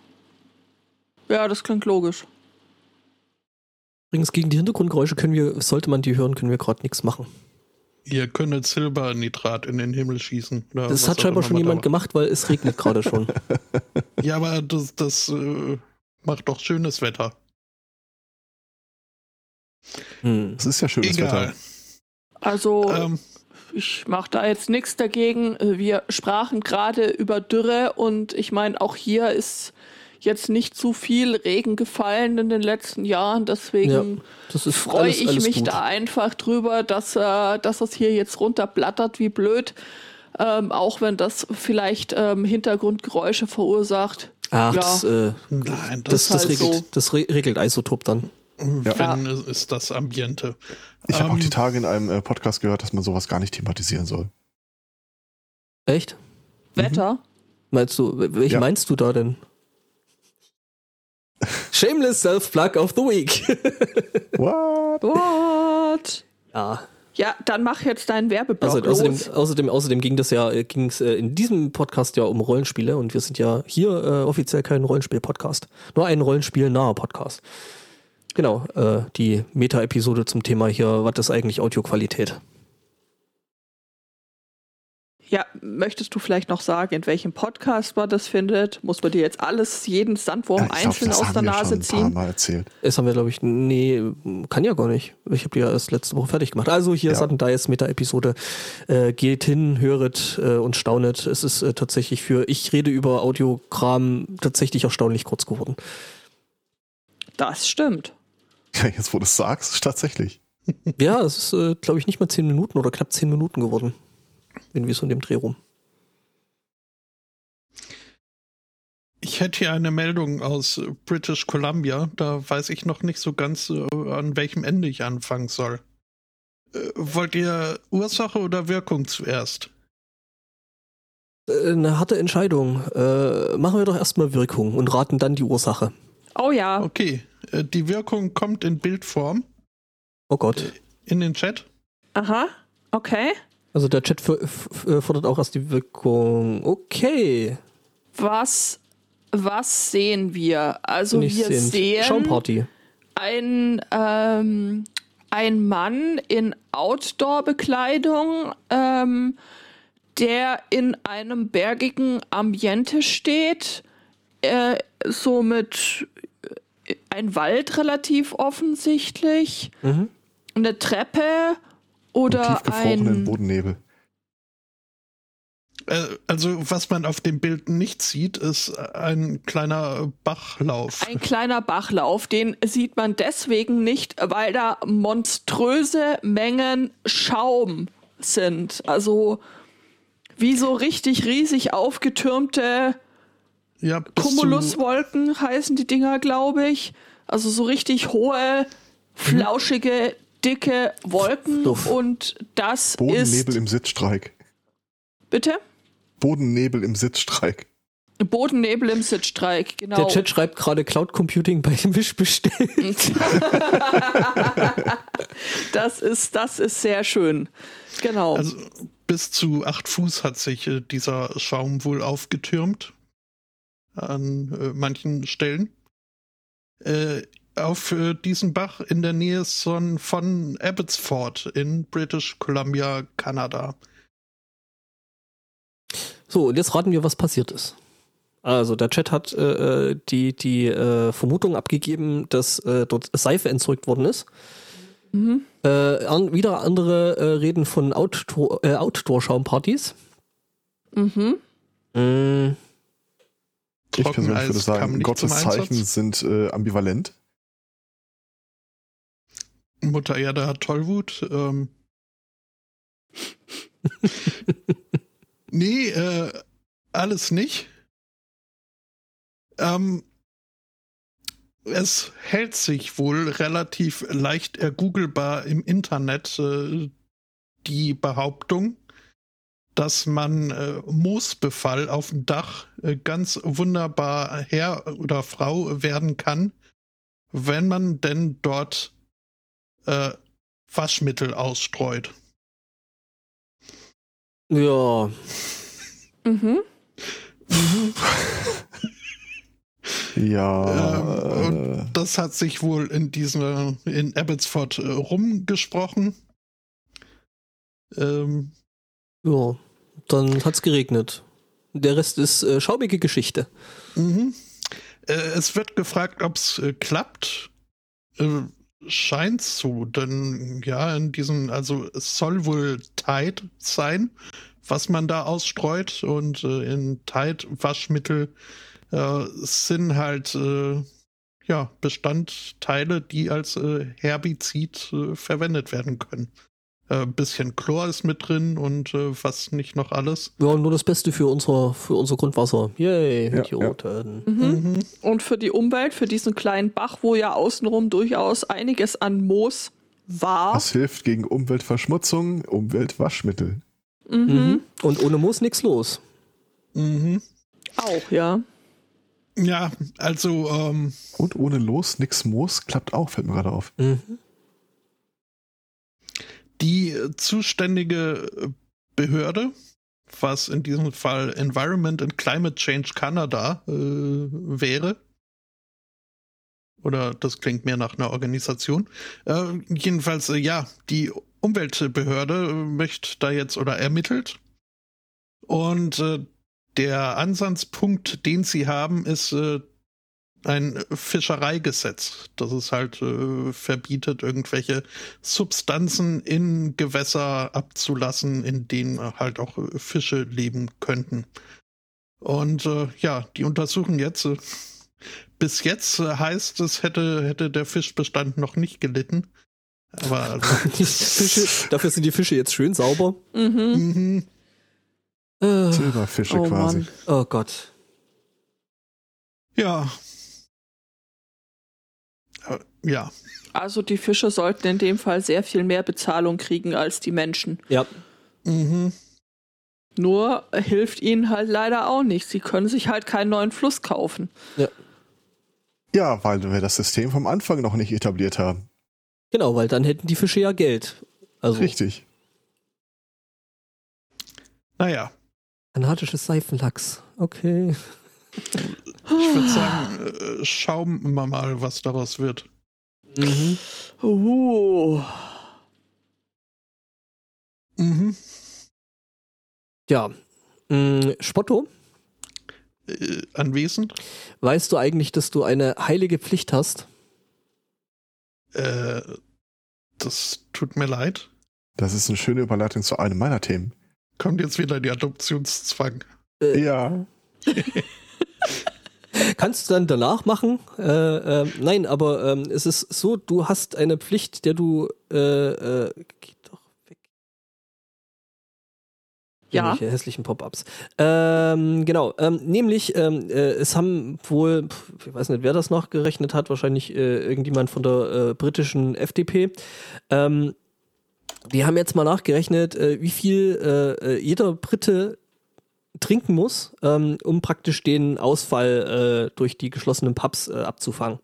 Ja, das klingt logisch. Übrigens, gegen die Hintergrundgeräusche können wir, sollte man die hören, können wir gerade nichts machen. Ihr könnt Silbernitrat in den Himmel schießen. das hat scheinbar schon jemand gemacht, weil es regnet gerade schon. ja, aber das, das äh, macht doch schönes Wetter. Hm. Es ist ja schönes Egal. Wetter. Also, ähm, ich mache da jetzt nichts dagegen. Wir sprachen gerade über Dürre und ich meine, auch hier ist jetzt nicht zu viel Regen gefallen in den letzten Jahren. Deswegen ja, freue ich alles mich gut. da einfach drüber, dass, äh, dass es hier jetzt runterblattert wie blöd. Ähm, auch wenn das vielleicht ähm, Hintergrundgeräusche verursacht. Ach, ja. das, äh, Nein, das, das, das, regelt, so. das regelt Isotop dann. Ja. Wenn ja. ist das Ambiente. Ich habe ähm, auch die Tage in einem äh, Podcast gehört, dass man sowas gar nicht thematisieren soll. Echt? Wetter? Mhm. Meinst du, welche ja. meinst du da denn? Shameless Self-Plug of the Week. What? What? Ja. Ja, dann mach jetzt deinen Werbeblock also, außerdem, außerdem, außerdem ging das ja, ging es äh, in diesem Podcast ja um Rollenspiele und wir sind ja hier äh, offiziell kein Rollenspiel-Podcast. Nur ein Rollenspiel-naher Podcast. Genau, äh, die Meta-Episode zum Thema hier, was ist eigentlich Audioqualität? Ja, möchtest du vielleicht noch sagen, in welchem Podcast man das findet? Muss man dir jetzt alles, jeden Sandwurm ja, einzeln glaub, aus der Nase ziehen? Das haben wir Mal erzählt. Das haben wir, glaube ich, nee, kann ja gar nicht. Ich habe die ja erst letzte Woche fertig gemacht. Also hier ja. Sudden Dice Meta-Episode. Äh, geht hin, höret äh, und staunet. Es ist äh, tatsächlich für, ich rede über Audiokram tatsächlich erstaunlich kurz geworden. Das stimmt. Ja, jetzt wo du es sagst, tatsächlich. ja, es ist, äh, glaube ich, nicht mal zehn Minuten oder knapp zehn Minuten geworden. Irgendwie so in dem Dreh rum. Ich hätte hier eine Meldung aus British Columbia. Da weiß ich noch nicht so ganz, äh, an welchem Ende ich anfangen soll. Äh, wollt ihr Ursache oder Wirkung zuerst? Äh, eine harte Entscheidung. Äh, machen wir doch erstmal Wirkung und raten dann die Ursache. Oh ja. Okay. Die Wirkung kommt in Bildform. Oh Gott. In den Chat. Aha. Okay. Also der Chat äh, fordert auch erst die Wirkung. Okay. Was, was sehen wir? Also wir sehen, sehen Schaumparty. Ein, ähm, ein Mann in Outdoor-Bekleidung, ähm, der in einem bergigen Ambiente steht, äh, so mit äh, ein Wald relativ offensichtlich, mhm. eine Treppe oder ein Bodennebel. Äh, also, was man auf dem Bild nicht sieht, ist ein kleiner Bachlauf. Ein kleiner Bachlauf, den sieht man deswegen nicht, weil da monströse Mengen Schaum sind. Also, wie so richtig riesig aufgetürmte ja, Cumuluswolken heißen die Dinger, glaube ich. Also so richtig hohe, flauschige dicke Wolken Duff. und das Bodennebel ist. Bodennebel im Sitzstreik. Bitte? Bodennebel im Sitzstreik. Bodennebel im Sitzstreik, genau. Der Chat schreibt gerade Cloud Computing bei dem Wisch bestellt. das ist, das ist sehr schön. Genau. Also bis zu acht Fuß hat sich äh, dieser Schaum wohl aufgetürmt. An äh, manchen Stellen. Äh, auf äh, diesem Bach in der Nähe von, von Abbotsford in British Columbia, Kanada. So, und jetzt raten wir, was passiert ist. Also der Chat hat äh, die, die äh, Vermutung abgegeben, dass äh, dort Seife entzeugt worden ist. Mhm. Äh, an, wieder andere äh, reden von Outdoor, äh, Outdoor-Schaumpartys. Mhm. Mm, Ich persönlich würde sagen, Gottes Zeichen sind äh, ambivalent. Mutter Erde hat Tollwut. Ähm. nee, äh, alles nicht. Ähm, es hält sich wohl relativ leicht ergoogelbar im Internet äh, die Behauptung, dass man äh, Moosbefall auf dem Dach äh, ganz wunderbar Herr oder Frau werden kann, wenn man denn dort äh, Waschmittel ausstreut. ja, Mhm. Ja. Ähm, und äh, das hat sich wohl in diesem in Abbotsford äh, rumgesprochen. Ähm, ja. Dann hat's geregnet. Der Rest ist äh, schaumige Geschichte. mhm. äh, es wird gefragt, ob es äh, klappt. Scheint so, denn ja, in diesem, also es soll wohl Tide sein, was man da ausstreut und äh, in Tide Waschmittel äh, sind halt äh, ja Bestandteile, die als äh, Herbizid äh, verwendet werden können. Äh, bisschen Chlor ist mit drin und äh, was nicht noch alles. Ja, nur das Beste für unser, für unser Grundwasser. Yay, Ja, Idioten. Mhm. Mhm. Und für die Umwelt, für diesen kleinen Bach, wo ja außenrum durchaus einiges an Moos war. das hilft gegen Umweltverschmutzung, Umweltwaschmittel. Mhm. Mhm. Und ohne Moos nix los. Mhm. Auch, ja. Ja, also ähm, Und ohne Los nix Moos klappt auch, fällt mir gerade auf. Mhm. Die äh, zuständige äh, Behörde, was in diesem Fall Environment and Climate Change Canada äh, wäre, oder das klingt mehr nach einer Organisation. Äh, jedenfalls, äh, ja, die Umweltbehörde äh, möchte da jetzt oder ermittelt. Und äh, der Ansatzpunkt, den sie haben, ist ein Fischereigesetz, das es halt äh, verbietet, irgendwelche Substanzen in Gewässer abzulassen, in denen halt auch äh, Fische leben könnten. Und äh, ja, die untersuchen jetzt. Äh, bis jetzt äh, heißt es, hätte, hätte der Fischbestand noch nicht gelitten. Aber also, Die Fische, dafür sind die Fische jetzt schön sauber. Mhm. mhm. Äh, Silberfische Oh quasi. Mann. oh Gott. ja. Ja. Also die Fische sollten in dem Fall sehr viel mehr Bezahlung kriegen als die Menschen. Ja. Mhm. Nur hilft ihnen halt leider auch nicht. Sie können sich halt keinen neuen Fluss kaufen. Ja, weil wir das System vom Anfang noch nicht etabliert haben. Genau, weil dann hätten die Fische ja Geld. Also Richtig. Naja, kanatisches Seifenlachs. Okay. ich würde sagen, äh, schauen wir mal, was daraus wird. Mhm. Uh. Mhm. Ja. Mm, Spotto, Äh, anwesend. weißt du eigentlich, dass du eine heilige Pflicht hast? Äh, das tut mir leid. Das ist eine schöne Überleitung zu einem meiner Themen. Kommt jetzt wieder die Adoptionszwang. Äh, Ja. Kannst du dann danach machen? Äh, äh, nein, aber ähm, es ist so, du hast eine Pflicht, der du äh, äh, geht doch weg. Ja. Irgendwelche hässlichen Pop-ups. Ähm, genau, ähm, nämlich, ähm, äh, es haben wohl, ich weiß nicht, wer das nachgerechnet hat, wahrscheinlich äh, irgendjemand von der britischen FDP. Ähm, die haben jetzt mal nachgerechnet, wie viel jeder Brite trinken muss, ähm, um praktisch den Ausfall äh, durch die geschlossenen Pubs äh, abzufangen.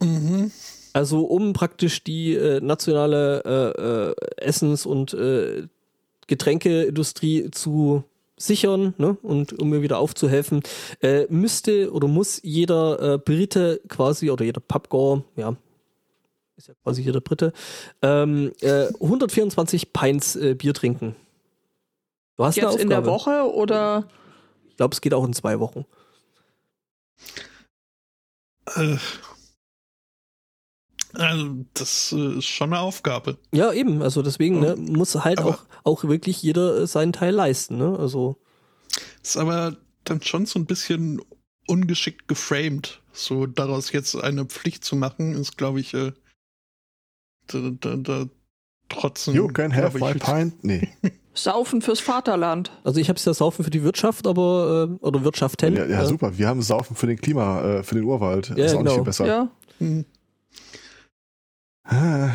Mhm. Also um praktisch die äh, nationale äh, äh, Essens- und äh, Getränkeindustrie zu sichern ne? und um mir wieder aufzuhelfen, müsste oder muss jeder Brite quasi oder jeder Pubgoer, ja, ist ja quasi jeder Brite, ähm, äh, 124 Pints Bier trinken. Du hast eine Jetzt in der Aufgabe. Woche oder Ich glaube, es geht auch in zwei Wochen. Äh, also, das äh, ist schon eine Aufgabe. Ja, eben. Also deswegen ne, muss halt auch, auch wirklich jeder äh, seinen Teil leisten. Ne? Also. Ist aber dann schon so ein bisschen ungeschickt geframed. So daraus jetzt eine Pflicht zu machen, ist, glaube ich, äh, da, da, da trotzdem. You can have my pint. Nee. Saufen fürs Vaterland. Also ich habe es ja Saufen für die Wirtschaft, aber äh, oder Wirtschaften. Ja, ja äh, super. Wir haben Saufen für den Klima, äh, für den Urwald. Ja, ist auch genau. nicht viel besser. Ja. Hm. Ah,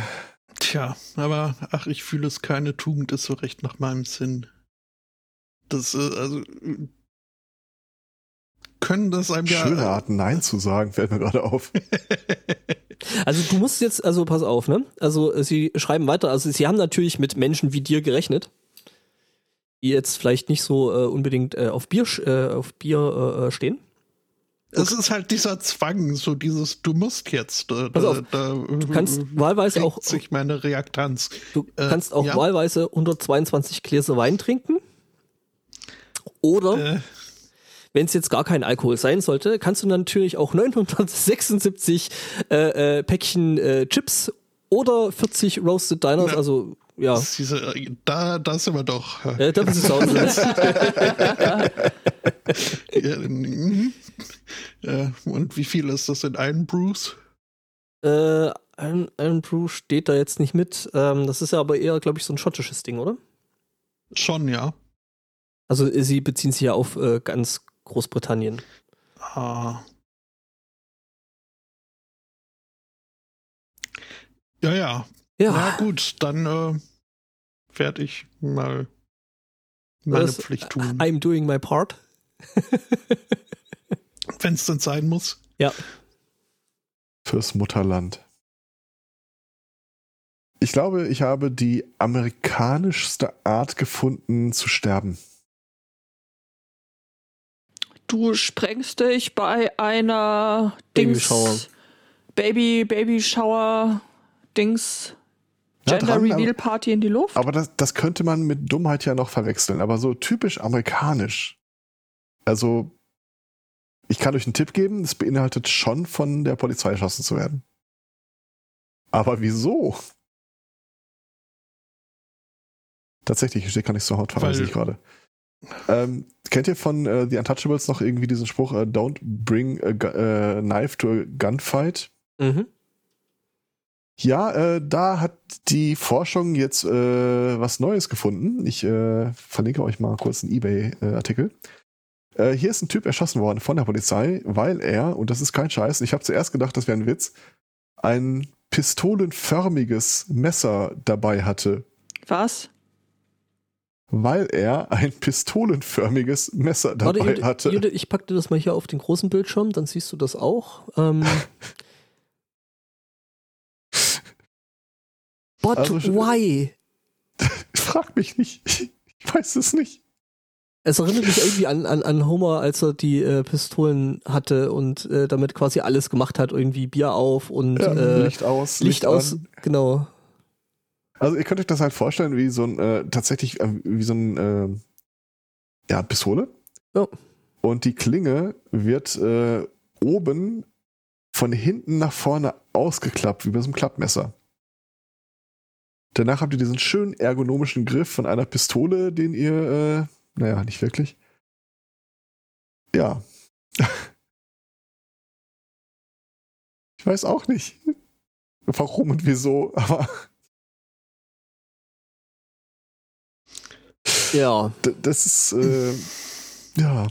Tja, aber ach, ich fühle es, keine Tugend ist so recht nach meinem Sinn. Das, äh, also, können das einem ja. Schöne Art, Nein zu sagen, fällt mir gerade auf. Also du musst jetzt, also pass auf, ne? Also äh, sie schreiben weiter, also sie haben natürlich mit Menschen wie dir gerechnet, jetzt vielleicht nicht so äh, unbedingt äh, auf Bier, äh, auf Bier äh, stehen. Es ist halt dieser Zwang, so dieses, du musst jetzt. Da, Pass auf, da, Du kannst wahlweise auch, sich meine Reaktanz. du äh, kannst auch ja. wahlweise 122 Gläser Wein trinken. Oder Äh, wenn es jetzt gar kein Alkohol sein sollte, kannst du natürlich auch 976 äh, äh, Päckchen äh, Chips oder 40 Roasted Diners, Na. also ja, diese, da, da sind wir doch. äh, da bist du zu Hause. Ja. Ja, und wie viel ist das in einem Bruce? Äh, ein, ein Brew steht da jetzt nicht mit. Ähm, das ist ja aber eher, glaube ich, so ein schottisches Ding, oder? Schon, ja. Also äh, sie beziehen sich ja auf äh, ganz Großbritannien. Ah. Ja, ja. Ja, Na gut, dann äh, werde ich mal meine Das- Pflicht tun, I'm doing my part. wenn es denn sein muss. Ja. Fürs Mutterland. Ich glaube, ich habe die amerikanischste Art gefunden zu sterben. Du sprengst dich bei einer Dings Babyshower. Baby Baby Shower Dings Gender dran, Reveal Party in die Luft. Aber das, das könnte man mit Dummheit ja noch verwechseln. Aber so typisch amerikanisch. Also, ich kann euch einen Tipp geben, es beinhaltet schon von der Polizei erschossen zu werden. Aber wieso? Tatsächlich, hier steht gar nicht zur Haut, sehe ich gerade. Ähm, kennt ihr von äh, The Untouchables noch irgendwie diesen Spruch, äh, don't bring a gu- äh, knife to a gunfight? Mhm. Ja, äh, da hat die Forschung jetzt äh, was Neues gefunden. Ich äh, verlinke euch mal kurz einen eBay-Artikel. Äh, hier ist ein Typ erschossen worden von der Polizei, weil er, und das ist kein Scheiß, ich habe zuerst gedacht, das wäre ein Witz, ein pistolenförmiges Messer dabei hatte, Was? weil er ein pistolenförmiges Messer Warte, dabei Judith, hatte. Judith, ich pack dir das mal hier auf den großen Bildschirm, dann siehst du das auch. Ähm, but Also, why? Frag mich nicht. Ich weiß es nicht. Es erinnert mich irgendwie an, an, an Homer, als er die äh, Pistolen hatte und äh, damit quasi alles gemacht hat, irgendwie Bier auf und Ja, äh, Licht aus. Licht aus, an. genau. Also ihr könnt euch das halt vorstellen wie so ein, äh, tatsächlich äh, wie so ein, äh, ja, Pistole. Ja. Und die Klinge wird oben von hinten nach vorne ausgeklappt, wie bei so einem Klappmesser. Danach habt ihr diesen schönen ergonomischen Griff von einer Pistole, den ihr, äh, naja, nicht wirklich. Ja. ich weiß auch nicht, warum und wieso, aber Ja. Das ist, äh, ja.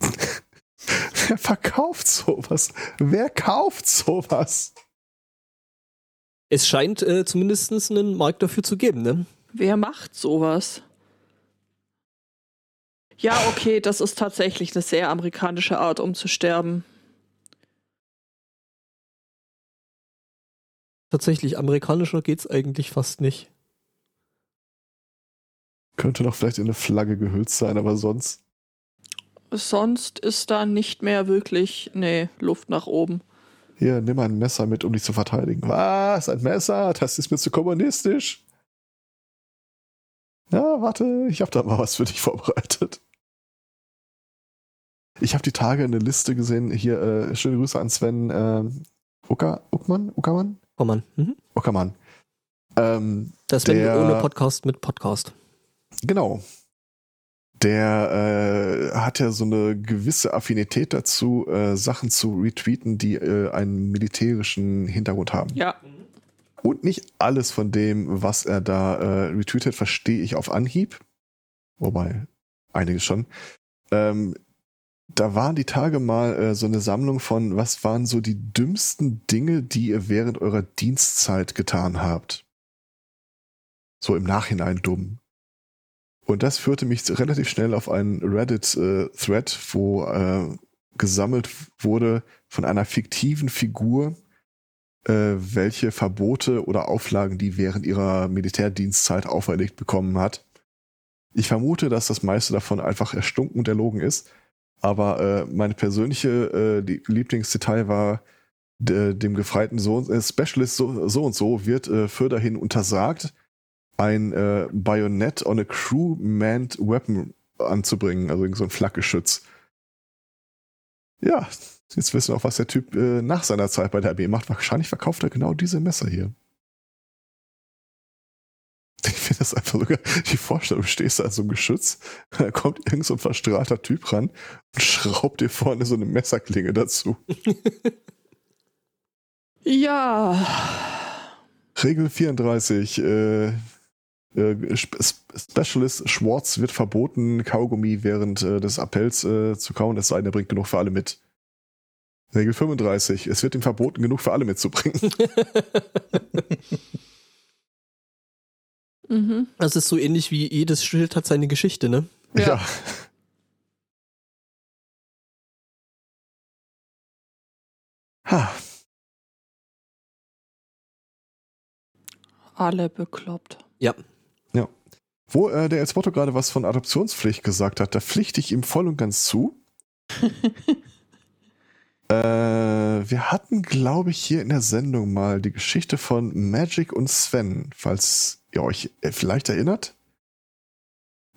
Wer verkauft sowas? Wer kauft sowas? Es scheint äh, zumindest einen Markt dafür zu geben, ne? Wer macht sowas? Ja, okay, das ist tatsächlich eine sehr amerikanische Art, um zu sterben. Tatsächlich, amerikanischer geht's eigentlich fast nicht. Könnte noch vielleicht in eine Flagge gehüllt sein, aber sonst. Sonst ist da nicht mehr wirklich, nee, Luft nach oben. Hier, nimm ein Messer mit, um dich zu verteidigen. Was? Ein Messer? Das ist mir zu kommunistisch. Ja, warte, ich hab da mal was für dich vorbereitet. Ich habe die Tage eine Liste gesehen. Hier, äh, schöne Grüße an Sven äh, Ucker, Uckmann? Uckermann? Uckermann. Mhm. Uckermann. Ähm, das Sven der, ohne Podcast mit Podcast. Genau. Der äh, hat ja so eine gewisse Affinität dazu, äh, Sachen zu retweeten, die äh, einen militärischen Hintergrund haben. Ja. Und nicht alles von dem, was er da äh, retweetet, verstehe ich auf Anhieb. Wobei, einiges schon. Ähm, da waren die Tage mal äh, so eine Sammlung von, was waren so die dümmsten Dinge, die ihr während eurer Dienstzeit getan habt. So im Nachhinein dumm. Und das führte mich relativ schnell auf einen Reddit-Thread, äh, wo äh, gesammelt wurde von einer fiktiven Figur, äh, welche Verbote oder Auflagen die während ihrer Militärdienstzeit auferlegt bekommen hat. Ich vermute, dass das meiste davon einfach erstunken und erlogen ist. Aber äh, meine persönliche äh, Lieblingsdetail war, dem gefreiten Sohn, äh, Specialist so, so, und so wird äh, für dahin untersagt, ein äh, Bayonet on a Crew-Manned Weapon anzubringen, also so ein Flakgeschütz. Ja, jetzt wissen wir auch, was der Typ äh, nach seiner Zeit bei der AB macht. Wahrscheinlich verkauft er genau diese Messer hier. Ich finde das einfach sogar die Vorstellung, du stehst da an so einem Geschütz, da kommt irgend so ein verstrahlter Typ ran und schraubt dir vorne so eine Messerklinge dazu. ja. Regel 34, äh, äh, Specialist Schwartz wird verboten, Kaugummi während äh, des Appells äh, zu kauen, es sei denn, er bringt genug für alle mit. Regel 35. Es wird ihm verboten, genug für alle mitzubringen. mhm. Das ist so ähnlich wie jedes Schild hat seine Geschichte, ne? Ja. ja. Ha. Alle bekloppt. Ja. Wo äh, der Elsbotto gerade was von Adoptionspflicht gesagt hat, da pflichte ich ihm voll und ganz zu. äh, wir hatten, glaube ich, hier in der Sendung mal die Geschichte von Magic und Sven, falls ihr euch äh, vielleicht erinnert.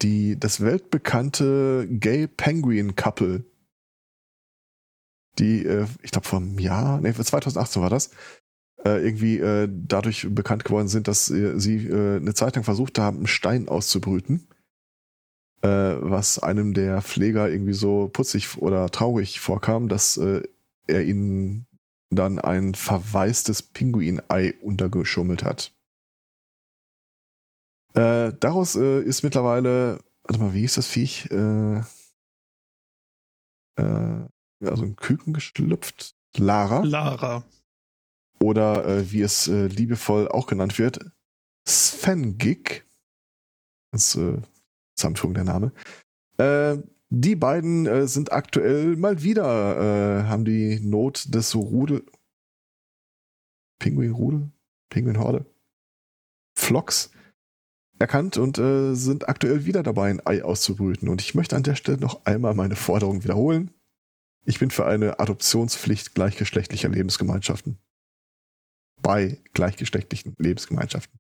Die, das weltbekannte Gay Penguin Couple. Die, äh, ich glaube, vor einem Jahr, nee, 2018 war das, äh, irgendwie äh, dadurch bekannt geworden sind, dass äh, sie äh, eine Zeit lang versucht haben, einen Stein auszubrüten. Äh, was einem der Pfleger irgendwie so putzig oder traurig vorkam, dass er ihnen dann ein verwaistes Pinguinei untergeschummelt hat. Daraus ist mittlerweile, warte mal, wie ist das Viech? Also ein Küken geschlüpft. Lara. Lara oder äh, wie es äh, liebevoll auch genannt wird, Sven-Gig. Das ist äh, Zusammenfügung der Name. Äh, die beiden äh, sind aktuell mal wieder, äh, haben die Not des Rudel. Pinguin-Rudel? Pinguin-Horde? Flocks erkannt und äh, sind aktuell wieder dabei, ein Ei auszubrüten. Und ich möchte an der Stelle noch einmal meine Forderung wiederholen. Ich bin für eine Adoptionspflicht gleichgeschlechtlicher Lebensgemeinschaften bei gleichgeschlechtlichen Lebensgemeinschaften.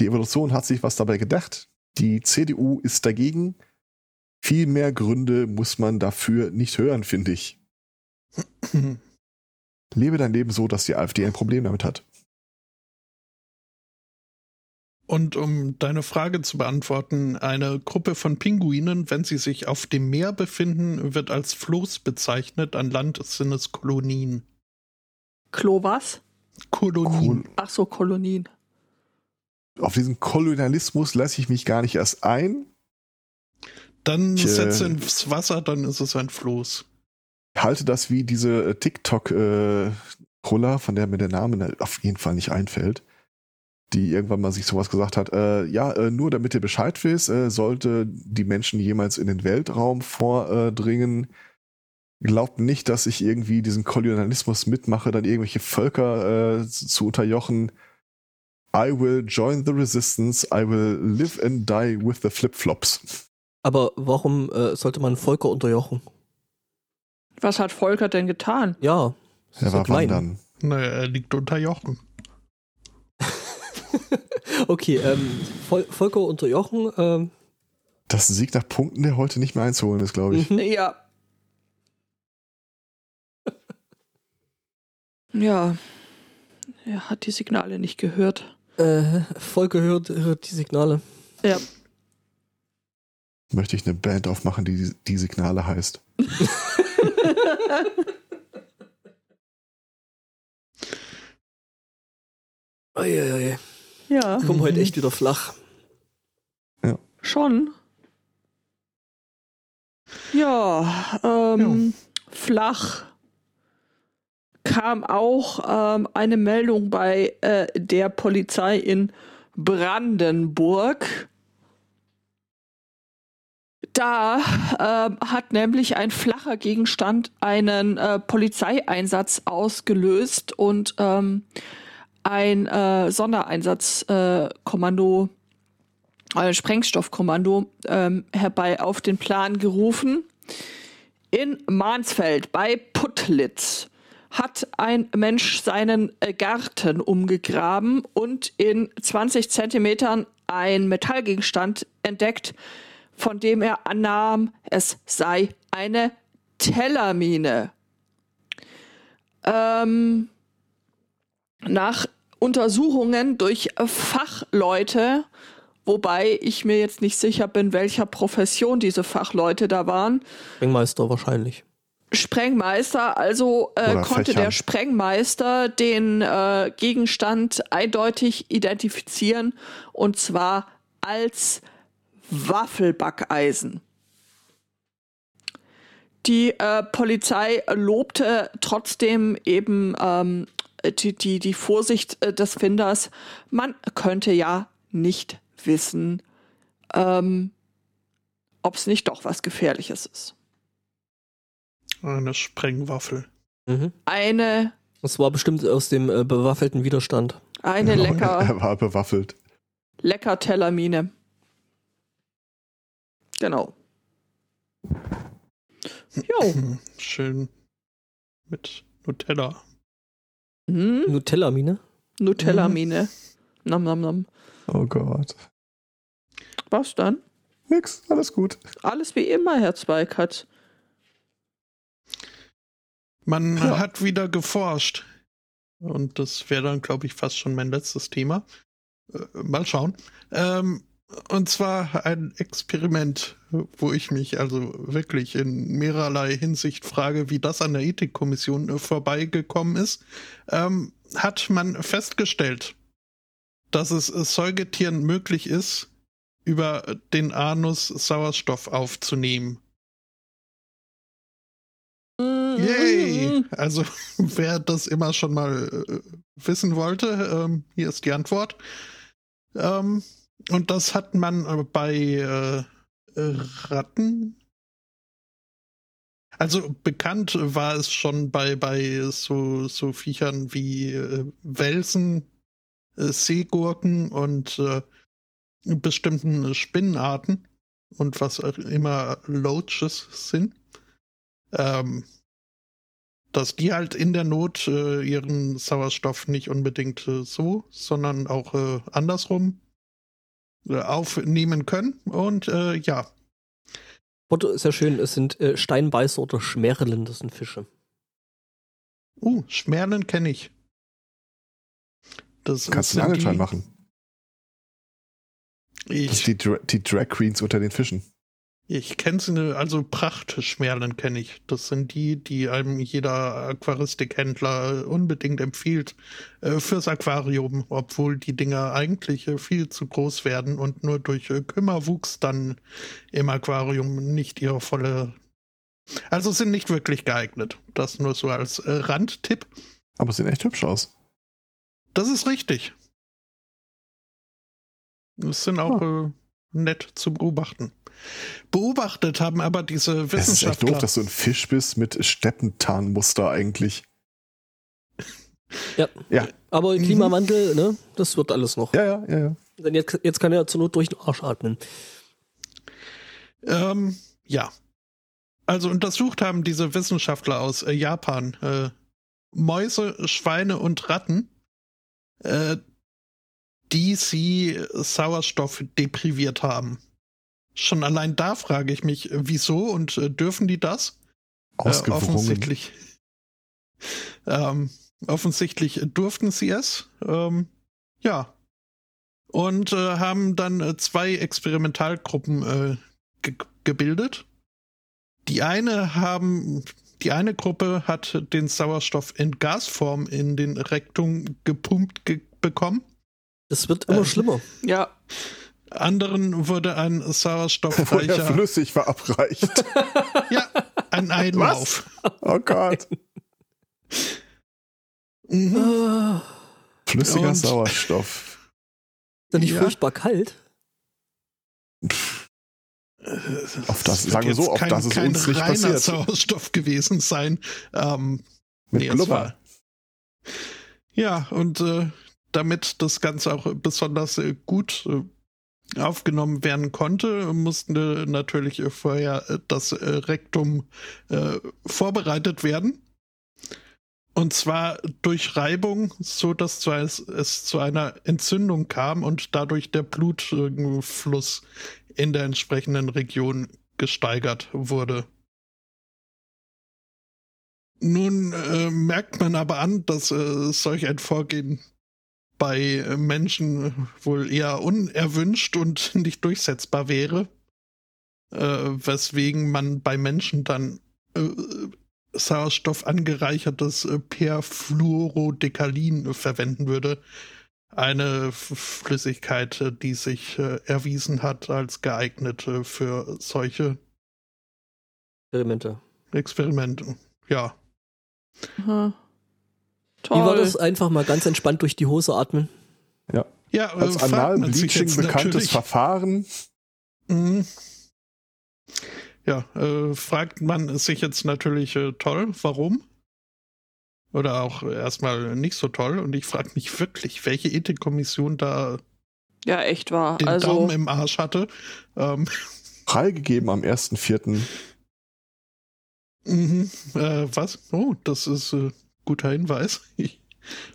Die Evolution hat sich was dabei gedacht. Die CDU ist dagegen. Viel mehr Gründe muss man dafür nicht hören, finde ich. Lebe dein Leben so, dass die AfD ein Problem damit hat. Und um deine Frage zu beantworten, eine Gruppe von Pinguinen, wenn sie sich auf dem Meer befinden, wird als Floß bezeichnet, an Land sind es Kolonien. Klo was? Kolonien. Ach so, Kolonien. Auf diesen Kolonialismus lasse ich mich gar nicht erst ein. Dann ich, setze äh, ins Wasser, dann ist es ein Floß. Ich halte das wie diese äh, TikTok-Ruller, äh, von der mir der Name auf jeden Fall nicht einfällt, die irgendwann mal sich sowas gesagt hat, äh, ja, äh, nur damit ihr Bescheid wisst, äh, sollte die Menschen jemals in den Weltraum vordringen, glaubt nicht, dass ich irgendwie diesen Kolonialismus mitmache, dann irgendwelche Völker äh, zu unterjochen. I will join the resistance. I will live and die with the flip-flops. Aber warum äh, sollte man Volker unterjochen? Was hat Volker denn getan? Ja. Er war wandern. Naja, er liegt unter Jochen. okay, ähm, Vol Volker unterjochen, ähm, Das ist ein Sieg nach Punkten, der heute nicht mehr einzuholen ist, glaube ich. Mhm. Ja. Ja. Er hat die Signale nicht gehört. Äh, voll gehört, hört die Signale. Ja. Möchte ich eine Band aufmachen, die die Signale heißt. Uiuiui. Ja. Ich komme heute echt wieder flach. Schon. Ja, ähm, flach kam auch ähm, eine Meldung bei äh, der Polizei in Brandenburg. Da ähm, hat nämlich ein flacher Gegenstand einen äh, Polizeieinsatz ausgelöst und ähm, ein äh, Sondereinsatzkommando, äh, Sprengstoffkommando ähm, herbei auf den Plan gerufen. In Mansfeld bei Puttlitz hat ein Mensch seinen äh, Garten umgegraben und in 20 Zentimetern ein Metallgegenstand entdeckt, von dem er annahm, es sei eine Tellermine. Ähm, nach Untersuchungen durch Fachleute, wobei ich mir jetzt nicht sicher bin, welcher Profession diese Fachleute da waren. Sprengmeister wahrscheinlich. Sprengmeister, also äh, konnte Fächern. der Sprengmeister den äh, Gegenstand eindeutig identifizieren und zwar als Waffelbackeisen. Die äh, Polizei lobte trotzdem eben ähm, die, die, die Vorsicht äh, des Finders. Man könnte ja nicht wissen, ähm, ob es nicht doch was Gefährliches ist. Eine Sprengwaffel. Mhm. Eine, Das war bestimmt aus dem äh, bewaffneten Widerstand. eine lecker, Er war bewaffelt. lecker Tellermine. Genau. Jo. Schön mit Nutella. Hm? Nutella-Mine? Nutella-Mine. Nom nom nom. Oh Gott. Was dann? Nix, alles gut. Alles wie immer, Herr Zweikatz. Man Ja. hat wieder geforscht. Und das wäre dann, glaube ich, fast schon mein letztes Thema. Äh, mal schauen. Ähm, und zwar ein Experiment, wo ich mich also wirklich in mehrerlei Hinsicht frage, wie das an der Ethikkommission äh, vorbeigekommen ist. Ähm, hat man festgestellt, dass es äh, Säugetieren möglich ist, über den Anus Sauerstoff aufzunehmen. Yay! Also, wer das immer schon mal äh, wissen wollte, ähm, hier ist die Antwort. Ähm, und das hat man äh, bei äh, äh, Ratten. Also bekannt war es schon bei, bei so, so Viechern wie äh, Welsen, äh, Seegurken und bestimmten Spinnenarten und was auch immer Loaches sind ähm, dass die halt in der Not äh, ihren Sauerstoff nicht unbedingt äh, so, sondern auch äh, andersrum äh, aufnehmen können. Und äh, ja, Foto ist ja schön, es sind äh, Steinbeißer oder Schmerlen, das sind Fische. uh, Schmerlen kenne ich. Das Kannst du einen Angelschein machen. Das Ich, sind die, Dra die Drag Queens unter den Fischen. Ich kenne sie, also Prachtschmerlen kenne ich. Das sind die, die einem jeder Aquaristikhändler unbedingt empfiehlt äh, fürs Aquarium, obwohl die Dinger eigentlich äh, viel zu groß werden und nur durch äh, Kümmerwuchs dann im Aquarium nicht ihre volle. Also sind nicht wirklich geeignet. Das nur so als äh, Randtipp. Aber sehen echt hübsch aus. Das ist richtig. Es sind auch äh, nett zu beobachten. Beobachtet haben aber diese Es ist echt Wissenschaftler. doof, dass du ein Fisch bist mit Steppentarnmuster eigentlich. Ja. Ja. Aber Klimawandel, ne, das wird alles noch. Ja, ja, ja, ja. Denn jetzt, jetzt kann er zur Not durch den Arsch atmen. Ähm, ja. Also untersucht haben diese Wissenschaftler aus äh, Japan äh, Mäuse, Schweine und Ratten, äh, die sie Sauerstoff depriviert haben. Schon allein da frage ich mich, äh, wieso und äh, dürfen die das? Äh, offensichtlich. Ähm, offensichtlich durften sie es. Ähm, ja. Und äh, haben dann äh, zwei Experimentalgruppen äh, ge gebildet. Die eine haben, die eine Gruppe hat den Sauerstoff in Gasform in den Rektum gepumpt ge bekommen. Das wird immer schlimmer. Ja. Anderen wurde ein Vorher sauerstoffreicher flüssig verabreicht. ja, ein Einlauf. Oh Gott. Mhm. Flüssiger Und- Sauerstoff. Ist doch nicht Ja. furchtbar kalt? Auf das- wird sagen wir so, auf kein, das es kein uns nicht reiner passiert. Sauerstoff gewesen sein. Ähm, Mit nee, Blubber. war- Ja, und äh, damit das Ganze auch besonders äh, gut äh, aufgenommen werden konnte, mussten natürlich vorher äh, das äh, Rektum äh, vorbereitet werden. Und zwar durch Reibung, so dass es zu einer Entzündung kam und dadurch der Blutfluss in der entsprechenden Region gesteigert wurde. Nun äh, merkt man aber an, dass äh, solch ein Vorgehen bei Menschen wohl eher unerwünscht und nicht durchsetzbar wäre, äh, weswegen man bei Menschen dann äh, Sauerstoff angereichertes äh, Perfluorodecalin verwenden würde. Eine Flüssigkeit, äh, die sich äh, erwiesen hat als geeignet äh, für solche Experimente. Experimente. Ja. Aha. Wie war Toll. das? Einfach mal ganz entspannt durch die Hose atmen. Ja, äh, Als Anal-Bleaching bekanntes natürlich- Verfahren. Mhm. Ja, äh, fragt man sich jetzt natürlich äh, toll, warum? Oder auch erstmal nicht so toll. Und ich frage mich wirklich, welche Ethikkommission da Ja, echt wahr. den Also, Daumen im Arsch hatte. Ähm, Freigegeben am 1.4. mhm, äh, was? Oh, das ist äh, guter Hinweis.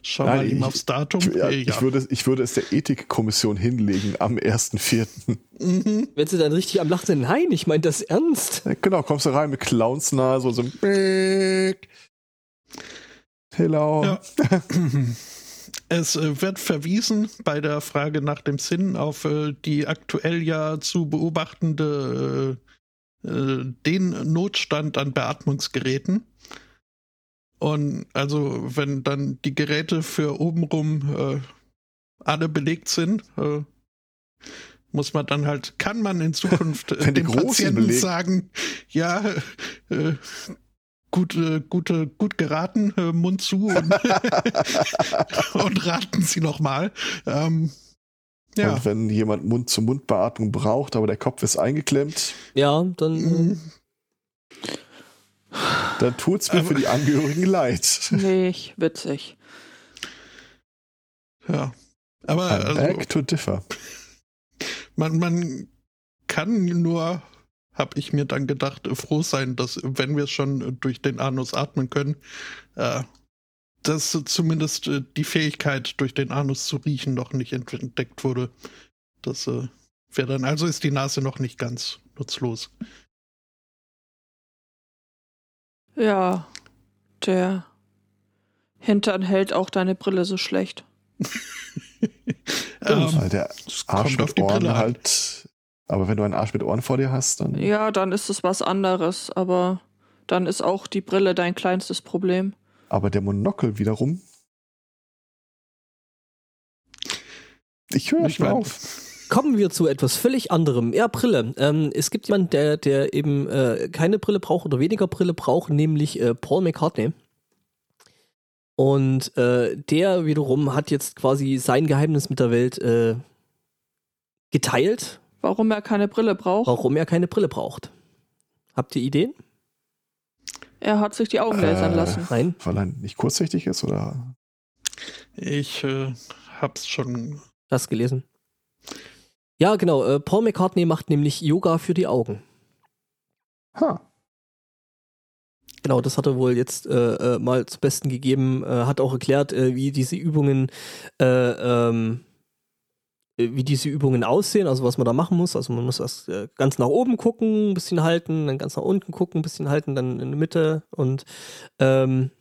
Ich schau Nein, mal eben ich- aufs Datum. Ich, ja, ich, würde, ich würde es der Ethikkommission hinlegen am 1.4. Mhm. Wenn sie dann richtig am Lachen sind, nein, ich meine das ernst. Genau, kommst du rein mit Clownsnase und so ein Hello. Ja. Es äh, wird verwiesen bei der Frage nach dem Sinn auf äh, die aktuell ja zu beobachtende äh, den Notstand an Beatmungsgeräten. Und also wenn dann die Geräte für obenrum äh, alle belegt sind, äh, muss man dann halt, kann man in Zukunft äh, Wenn die dem Großen Patienten belegt- sagen, ja, äh, gut, äh, gute, gut geraten, äh, Mund zu und, und raten Sie noch mal. Ähm, ja. Und wenn jemand Mund-zu-Mund-Beatmung braucht, aber der Kopf ist eingeklemmt, Ja, dann. Mhm. Dann tut's mir für die Angehörigen leid. nicht witzig. ja. Aber also, beg to differ. man, man kann nur, habe ich mir dann gedacht, froh sein, dass wenn wir schon durch den Anus atmen können, äh, dass zumindest äh, die Fähigkeit, durch den Anus zu riechen, noch nicht entdeckt wurde. Das äh, wäre dann, also ist die Nase noch nicht ganz nutzlos. Ja, der Hintern hält auch deine Brille so schlecht. Ähm, Weil der Arsch kommt auf mit die Ohren Brille halt. Aber wenn du einen Arsch mit Ohren vor dir hast, dann. Ja, dann ist es was anderes, aber dann ist auch die Brille dein kleinstes Problem. Aber der Monokel wiederum. Ich höre Ich schon mein- auf. Kommen wir zu etwas völlig anderem. Ja, Brille. Ähm, es gibt jemanden, der, der eben äh, keine Brille braucht oder weniger Brille braucht, nämlich äh, Paul McCartney. Und äh, der wiederum hat jetzt quasi sein Geheimnis mit der Welt äh, geteilt, Warum er keine Brille braucht? warum er keine Brille braucht. Habt ihr Ideen? Er hat sich die Augen lasern Äh, lassen. Nein? Weil er nicht kurzsichtig ist oder. Ich äh, hab's schon. Hast gelesen? Ja, genau. Äh, Paul McCartney macht nämlich Yoga für die Augen. Ha. Genau, das hat er wohl jetzt äh, äh, mal zum Besten gegeben, äh, hat auch erklärt, äh, wie diese Übungen äh, ähm, äh, wie diese Übungen aussehen, also was man da machen muss. Also man muss erst ganz nach oben gucken, ein bisschen halten, dann ganz nach unten gucken, ein bisschen halten, dann in der Mitte und ähm,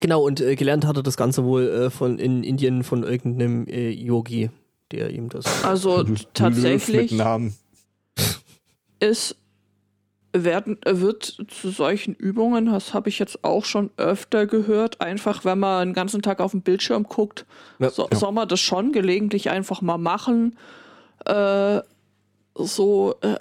genau, und äh, gelernt hat er das Ganze wohl äh, von in Indien von irgendeinem äh, Yogi, der ihm das. Also tatsächlich mit Namen. ist werden, wird zu solchen Übungen, das habe ich jetzt auch schon öfter gehört, einfach wenn man den ganzen Tag auf den Bildschirm guckt, Ja. so, Ja. soll man das schon gelegentlich einfach mal machen. Äh, so äh,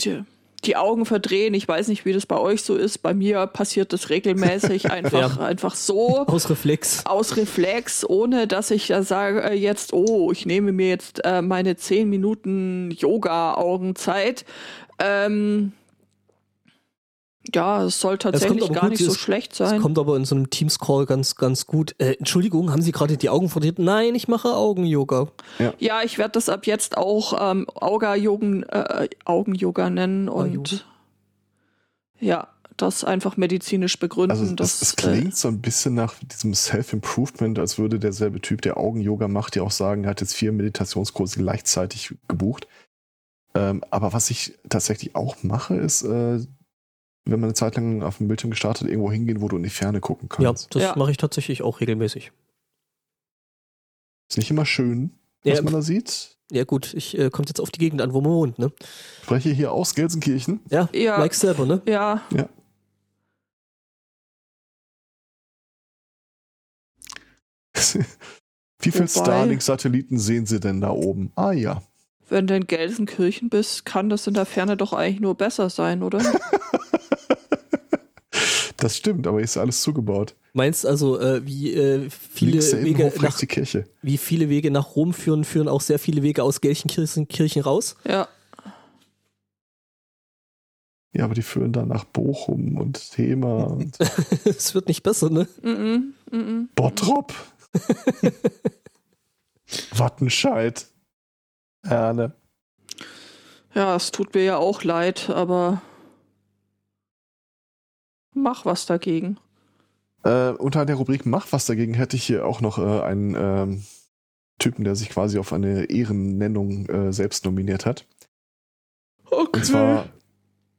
die, die Augen verdrehen. Ich weiß nicht, wie das bei euch so ist. Bei mir passiert das regelmäßig einfach, einfach so Aus Reflex. aus Reflex, ohne dass ich da sage äh, jetzt, oh, ich nehme mir jetzt äh, meine 10 Minuten Yoga-Augenzeit. Ähm, ja, es soll tatsächlich aber gar gut, nicht so es- schlecht sein. kommt aber in so einem Teams-Call ganz, ganz gut. Äh, Entschuldigung, haben Sie gerade die Augen verdreht? Nein, ich mache Augen-Yoga. Ja, ich werde das ab jetzt auch ähm, äh, Augen-Yoga nennen und Augen. ja, das einfach medizinisch begründen. Also das, das, es klingt so ein bisschen nach diesem Self-Improvement, als würde derselbe Typ, der Augen-Yoga macht, ja auch sagen, er hat jetzt vier Meditationskurse gleichzeitig gebucht. Ähm, aber was ich tatsächlich auch mache, ist, äh, wenn man eine Zeit lang auf dem Bildschirm gestartet, irgendwo hingehen, wo du in die Ferne gucken Ja, kannst. das Ja. mache ich tatsächlich auch regelmäßig. Ist nicht immer schön, was Ja, man da sieht. ja gut, ich äh, kommt jetzt auf die Gegend an, wo man wohnt, ne? Ich spreche hier aus Gelsenkirchen. Ja, Ja. like selber, ne? ja, Wie viele Starlink-Satelliten sehen Sie denn da oben? Ah ja. wenn du in Gelsenkirchen bist, kann das in der Ferne doch eigentlich nur besser sein, oder? Das stimmt, aber hier ist alles zugebaut. Meinst also, äh, wie äh, viele Wege nach, rechts die Kirche. wie viele Wege nach Rom führen, führen auch sehr viele Wege aus Gelsenkirchen Kirchen raus? ja. Ja, aber die führen dann nach Bochum und Thema und Es wird nicht besser, ne? Mm -mm, mm Bottrop. Wattenscheid. Erne. Ja, es tut mir ja auch leid, aber mach was dagegen. Äh, unter der Rubrik Mach was dagegen hätte ich hier auch noch äh, einen ähm, Typen, der sich quasi auf eine Ehrennennung äh, selbst nominiert hat. Okay. Und zwar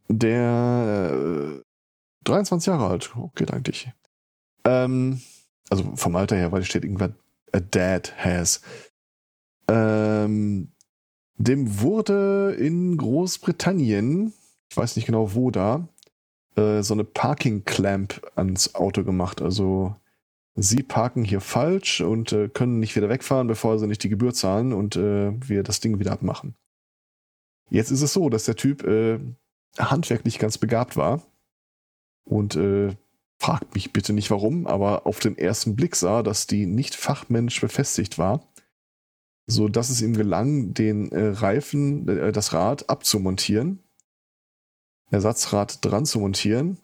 der äh, 23 Jahre alt. Geht eigentlich. Ähm, also vom Alter her, weil steht irgendwann a dad has. Ähm, dem wurde in Großbritannien, ich weiß nicht genau wo da, äh, so eine Parking Clamp ans Auto gemacht. Also sie parken hier falsch und äh, können nicht wieder wegfahren, bevor sie nicht die Gebühr zahlen und äh, wir das Ding wieder abmachen. Jetzt ist es so, dass der Typ äh, handwerklich ganz begabt war und äh, fragt mich bitte nicht warum, aber auf den ersten Blick sah, dass die nicht fachmännisch befestigt war, so dass es ihm gelang, den äh, Reifen, äh, das Rad abzumontieren, Ersatzrad dran zu montieren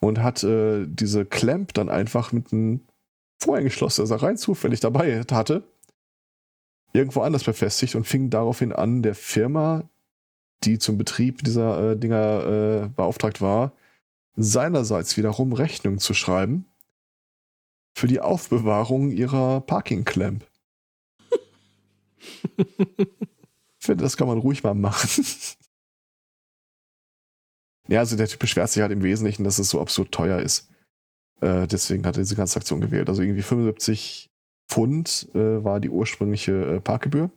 und hat äh, diese Clamp dann einfach mit einem Vorhängeschloss, das er rein zufällig dabei hatte, irgendwo anders befestigt und fing daraufhin an, der Firma, die zum Betrieb dieser äh, Dinger äh, beauftragt war, seinerseits wiederum Rechnung zu schreiben für die Aufbewahrung ihrer Parking Clamp. Ich finde, das kann man ruhig mal machen. Ja, also der Typ beschwert sich halt im Wesentlichen, dass es so absurd teuer ist. Äh, deswegen hat er diese ganze Aktion gewählt. Also irgendwie 75 Pfund äh, war die ursprüngliche äh, Parkgebühr.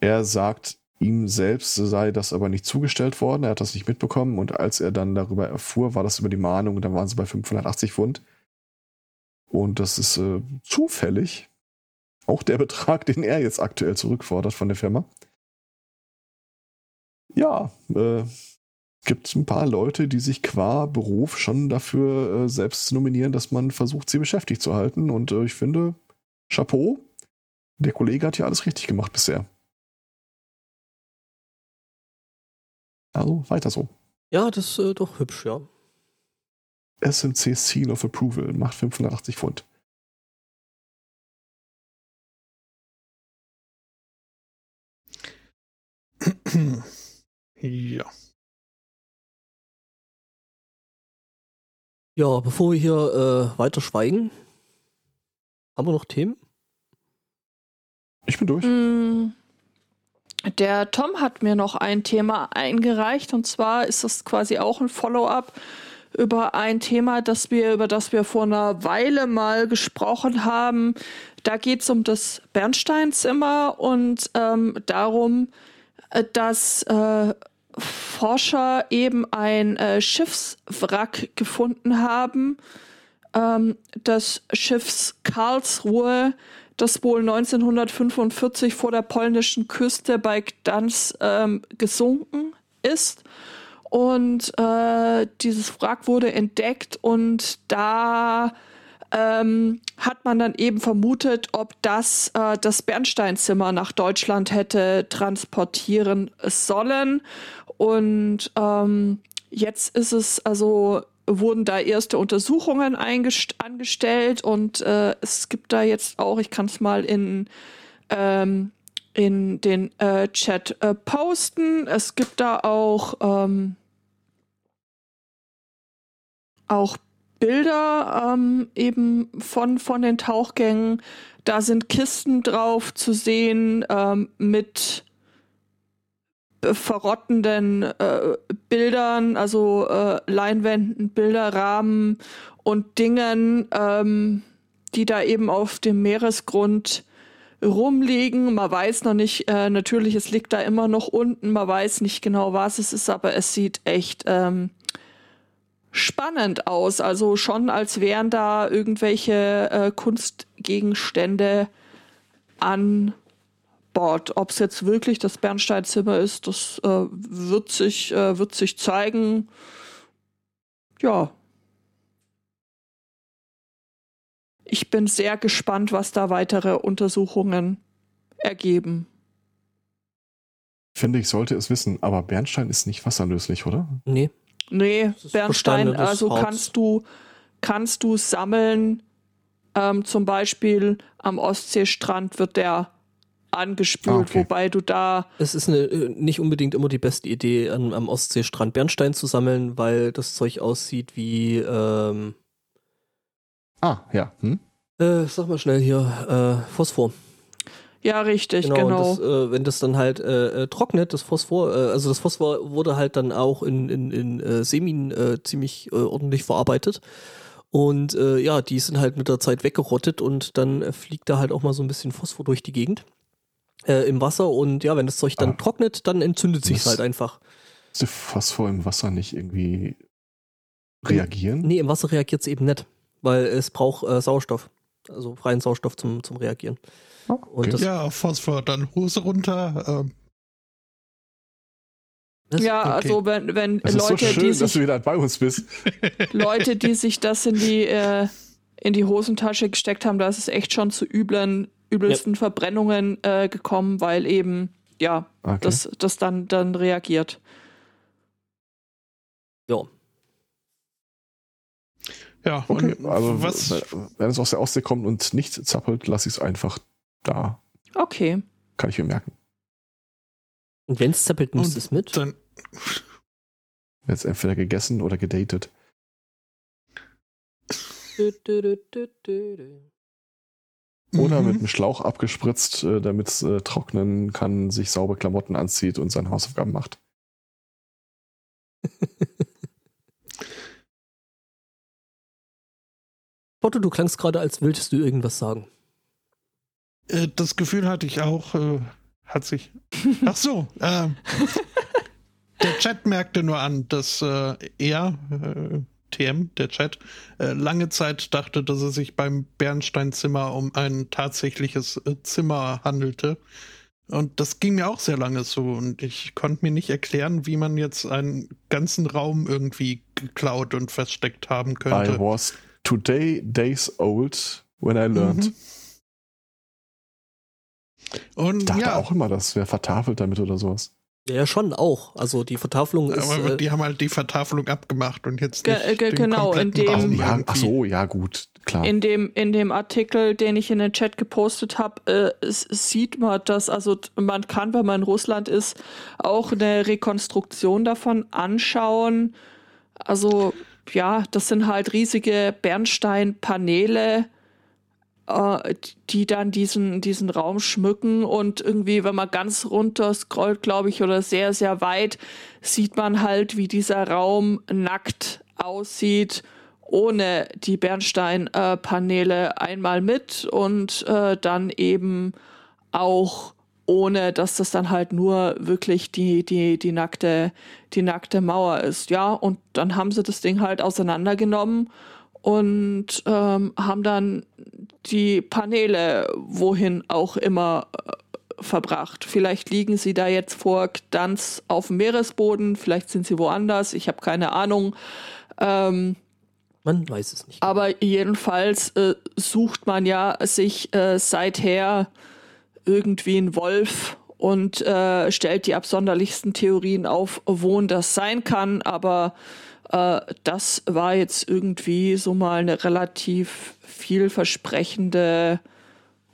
Er sagt, ihm selbst sei das aber nicht zugestellt worden. Er hat das nicht mitbekommen. Und als er dann darüber erfuhr, war das über die Mahnung. Und dann waren sie bei 580 Pfund. Und das ist äh, zufällig auch der Betrag, den er jetzt aktuell zurückfordert von der Firma. Ja, äh, gibt ein paar Leute, die sich qua Beruf schon dafür äh, selbst nominieren, dass man versucht, sie beschäftigt zu halten. Und äh, ich finde, Chapeau, der Kollege hat ja alles richtig gemacht bisher. Also weiter so. Ja, das ist äh, doch hübsch, ja. SMC Seal of Approval macht 580 Pfund. ja. Ja, bevor wir hier äh, weiter schweigen, haben wir noch Themen? Ich bin durch. Mm, der Tom hat mir noch ein Thema eingereicht und zwar ist das quasi auch ein Follow-up über ein Thema, das wir, über das wir vor einer Weile mal gesprochen haben. Da geht es um das Bernsteinzimmer und ähm, darum, äh, dass äh, Forscher eben ein äh, Schiffswrack gefunden haben, ähm, des Schiffs Karlsruhe, das wohl 1945 vor der polnischen Küste bei Gdansk ähm, gesunken ist. Und äh, dieses Wrack wurde entdeckt und da ähm, hat man dann eben vermutet, ob das äh, das Bernsteinzimmer nach Deutschland hätte transportieren sollen. Und ähm, jetzt ist es also wurden da erste Untersuchungen angestellt und äh, es gibt da jetzt auch, ich kann es mal in ähm, in den äh, Chat äh, posten. Es gibt da auch ähm, auch Bilder ähm, eben von, von den Tauchgängen. Da sind Kisten drauf zu sehen ähm, mit verrottenden äh, Bildern, also äh, Leinwänden, Bilderrahmen und Dingen, ähm, die da eben auf dem Meeresgrund rumliegen. Man weiß noch nicht, äh, natürlich, es liegt da immer noch unten, man weiß nicht genau, was es ist, aber es sieht echt ähm, spannend aus. Also schon, als wären da irgendwelche äh, Kunstgegenstände an Bord. Ob es jetzt wirklich das Bernsteinzimmer ist, das äh, wird, sich, äh, wird sich zeigen. Ja. Ich bin sehr gespannt, was da weitere Untersuchungen ergeben. Finde ich, sollte es wissen, aber Bernstein ist nicht wasserlöslich, oder? Nee. Nee, Bernstein, also Harz. kannst du, kannst du sammeln, ähm, zum Beispiel am Ostseestrand wird der angespült, ah, okay. wobei du da. Es ist eine, äh, nicht unbedingt immer die beste Idee, an, am Ostseestrand Bernstein zu sammeln, weil das Zeug aussieht wie. Ähm, ah, ja. Hm? Äh, sag mal schnell hier, äh, Phosphor. Ja, richtig, genau. genau. Das, äh, wenn das dann halt äh, äh, trocknet, das Phosphor, äh, also das Phosphor wurde halt dann auch in, in, in äh, Semin äh, ziemlich äh, ordentlich verarbeitet. Und äh, ja, die sind halt mit der Zeit weggerottet und dann fliegt da halt auch mal so ein bisschen Phosphor durch die Gegend äh, im Wasser. Und ja, wenn das Zeug dann ah. trocknet, dann entzündet sich halt einfach. Ist Phosphor im Wasser nicht irgendwie reagieren? Nee, im Wasser reagiert es eben nicht, weil es braucht äh, Sauerstoff, also freien Sauerstoff zum, zum Reagieren. Okay. ja, Phosphor, dann Hose runter. Ähm. Ja, okay. also wenn, wenn das Leute, ist so schön, die sich, dass du wieder bei uns bist. Leute, die sich das in die äh, in die Hosentasche gesteckt haben, da ist es echt schon zu üblen, übelsten ja. Verbrennungen äh, gekommen, weil eben ja okay. das das dann dann reagiert. Ja. Ja, okay. also was? wenn es aus der Ostsee kommt und nicht zappelt, lasse ich es einfach da. Okay. Kann ich mir merken. Und wenn es zappelt, nimmst du es mit? Dann Jetzt entweder gegessen oder gedatet. Oder mhm. mit einem Schlauch abgespritzt, äh, damit es äh, trocknen kann, sich saubere Klamotten anzieht und seine Hausaufgaben macht. Otto, du klangst gerade, als würdest du irgendwas sagen. Äh, das Gefühl hatte ich auch, äh, hat sich. Ach so, äh, der Chat merkte nur an, dass er, TM, der Chat, äh, lange Zeit dachte, dass es sich beim Bernsteinzimmer um ein tatsächliches Zimmer handelte. Und das ging mir auch sehr lange so. Und ich konnte mir nicht erklären, wie man jetzt einen ganzen Raum irgendwie geklaut und versteckt haben könnte. I was today days old when I learned. Mhm. Und, ich dachte ja. auch immer, das wäre vertafelt damit oder sowas. Ja, schon auch. Also die Vertafelung ist. Aber die äh, haben halt die Vertafelung abgemacht und jetzt nicht ge ge genau in dem. Ja, ach so, ja gut, klar. In dem in dem Artikel, den ich in den Chat gepostet habe, äh, sieht man das. Also man kann, wenn man in Russland ist, auch eine Rekonstruktion davon anschauen. Also ja, das sind halt riesige Bernsteinpaneele äh, die dann diesen, diesen Raum schmücken und irgendwie, wenn man ganz runter scrollt, glaube ich, oder sehr, sehr weit, sieht man halt, wie dieser Raum nackt aussieht, ohne die Bernsteinpaneele einmal mit und äh, dann eben auch ohne dass das dann halt nur wirklich die, die, die nackte, die nackte Mauer ist. Ja, und dann haben sie das Ding halt auseinandergenommen und ähm, haben dann die Paneele wohin auch immer äh, verbracht. Vielleicht liegen sie da jetzt vor Gdanz auf dem Meeresboden, vielleicht sind sie woanders, ich habe keine Ahnung. Ähm, man weiß es nicht. Aber jedenfalls äh, sucht man ja sich äh, seither irgendwie einen Wolf und äh, stellt die absonderlichsten Theorien auf, wo das sein kann. Aber äh, das war jetzt irgendwie so mal eine relativ vielversprechende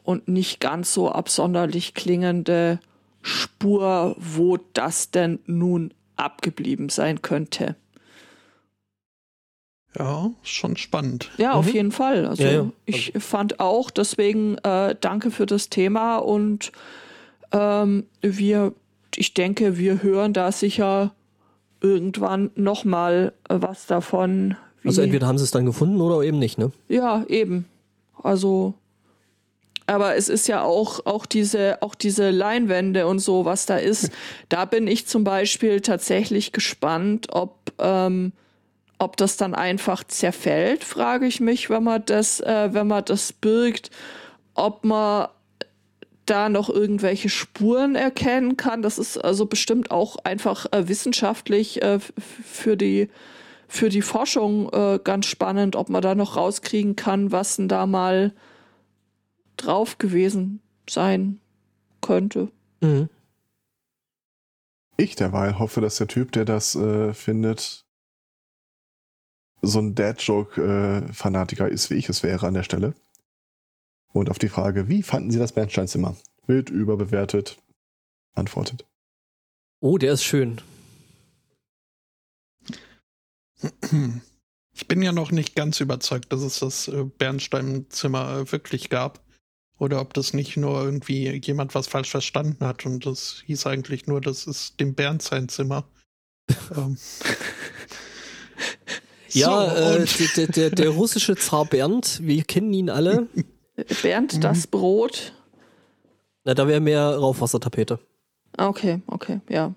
und nicht ganz so absonderlich klingende Spur, wo das denn nun abgeblieben sein könnte. Ja, schon spannend. Ja, mhm. auf jeden Fall. Also ja, ja. ich fand auch, deswegen äh, danke für das Thema und ähm, wir, ich denke, wir hören da sicher irgendwann nochmal äh, was davon. also entweder haben sie es dann gefunden oder eben nicht, ne? Ja, eben. Also, aber es ist ja auch, auch diese, auch diese Leinwände und so, was da ist. da bin ich zum Beispiel tatsächlich gespannt, ob, ähm, ob das dann einfach zerfällt, frage ich mich, wenn man das, äh, wenn man das birgt, ob man da noch irgendwelche Spuren erkennen kann. Das ist also bestimmt auch einfach äh, wissenschaftlich äh, für die für die Forschung äh, ganz spannend, ob man da noch rauskriegen kann, was denn da mal drauf gewesen sein könnte. Mhm. Ich derweil hoffe, dass der Typ, der das äh, findet, so ein Dad-Joke-Fanatiker äh, ist, wie ich es wäre an der Stelle. Und auf die Frage, wie fanden Sie das Bernsteinzimmer? Wird überbewertet, antwortet. Oh, der ist schön. Ich bin ja noch nicht ganz überzeugt, dass es das äh, Bernsteinzimmer äh, wirklich gab. Oder ob das nicht nur irgendwie jemand was falsch verstanden hat und das hieß eigentlich nur, das ist dem Bernsteinzimmer. ähm. Ja, so, äh, der, der, der russische Zar Bernd, wir kennen ihn alle. Bernd, das Brot. Na, da wäre mehr Rauchwassertapete. Okay, okay, ja.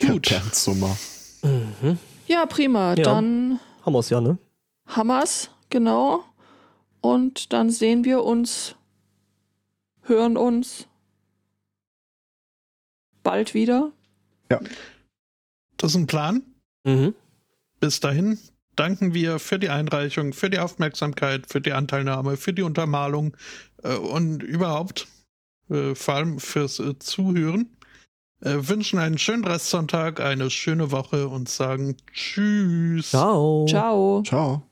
Gut. Sommer. Mhm. Ja, prima. Ja. Dann. Hammers, ja, ne? Hammers, genau. Und dann sehen wir uns, hören uns bald wieder. Ja. Das ist ein Plan. Mhm. Bis dahin danken wir für die Einreichung, für die Aufmerksamkeit, für die Anteilnahme, für die Untermalung äh, und überhaupt äh, vor allem fürs äh, Zuhören. Äh, wünschen einen schönen Restsonntag, eine schöne Woche und sagen Tschüss. Ciao. Ciao. Ciao.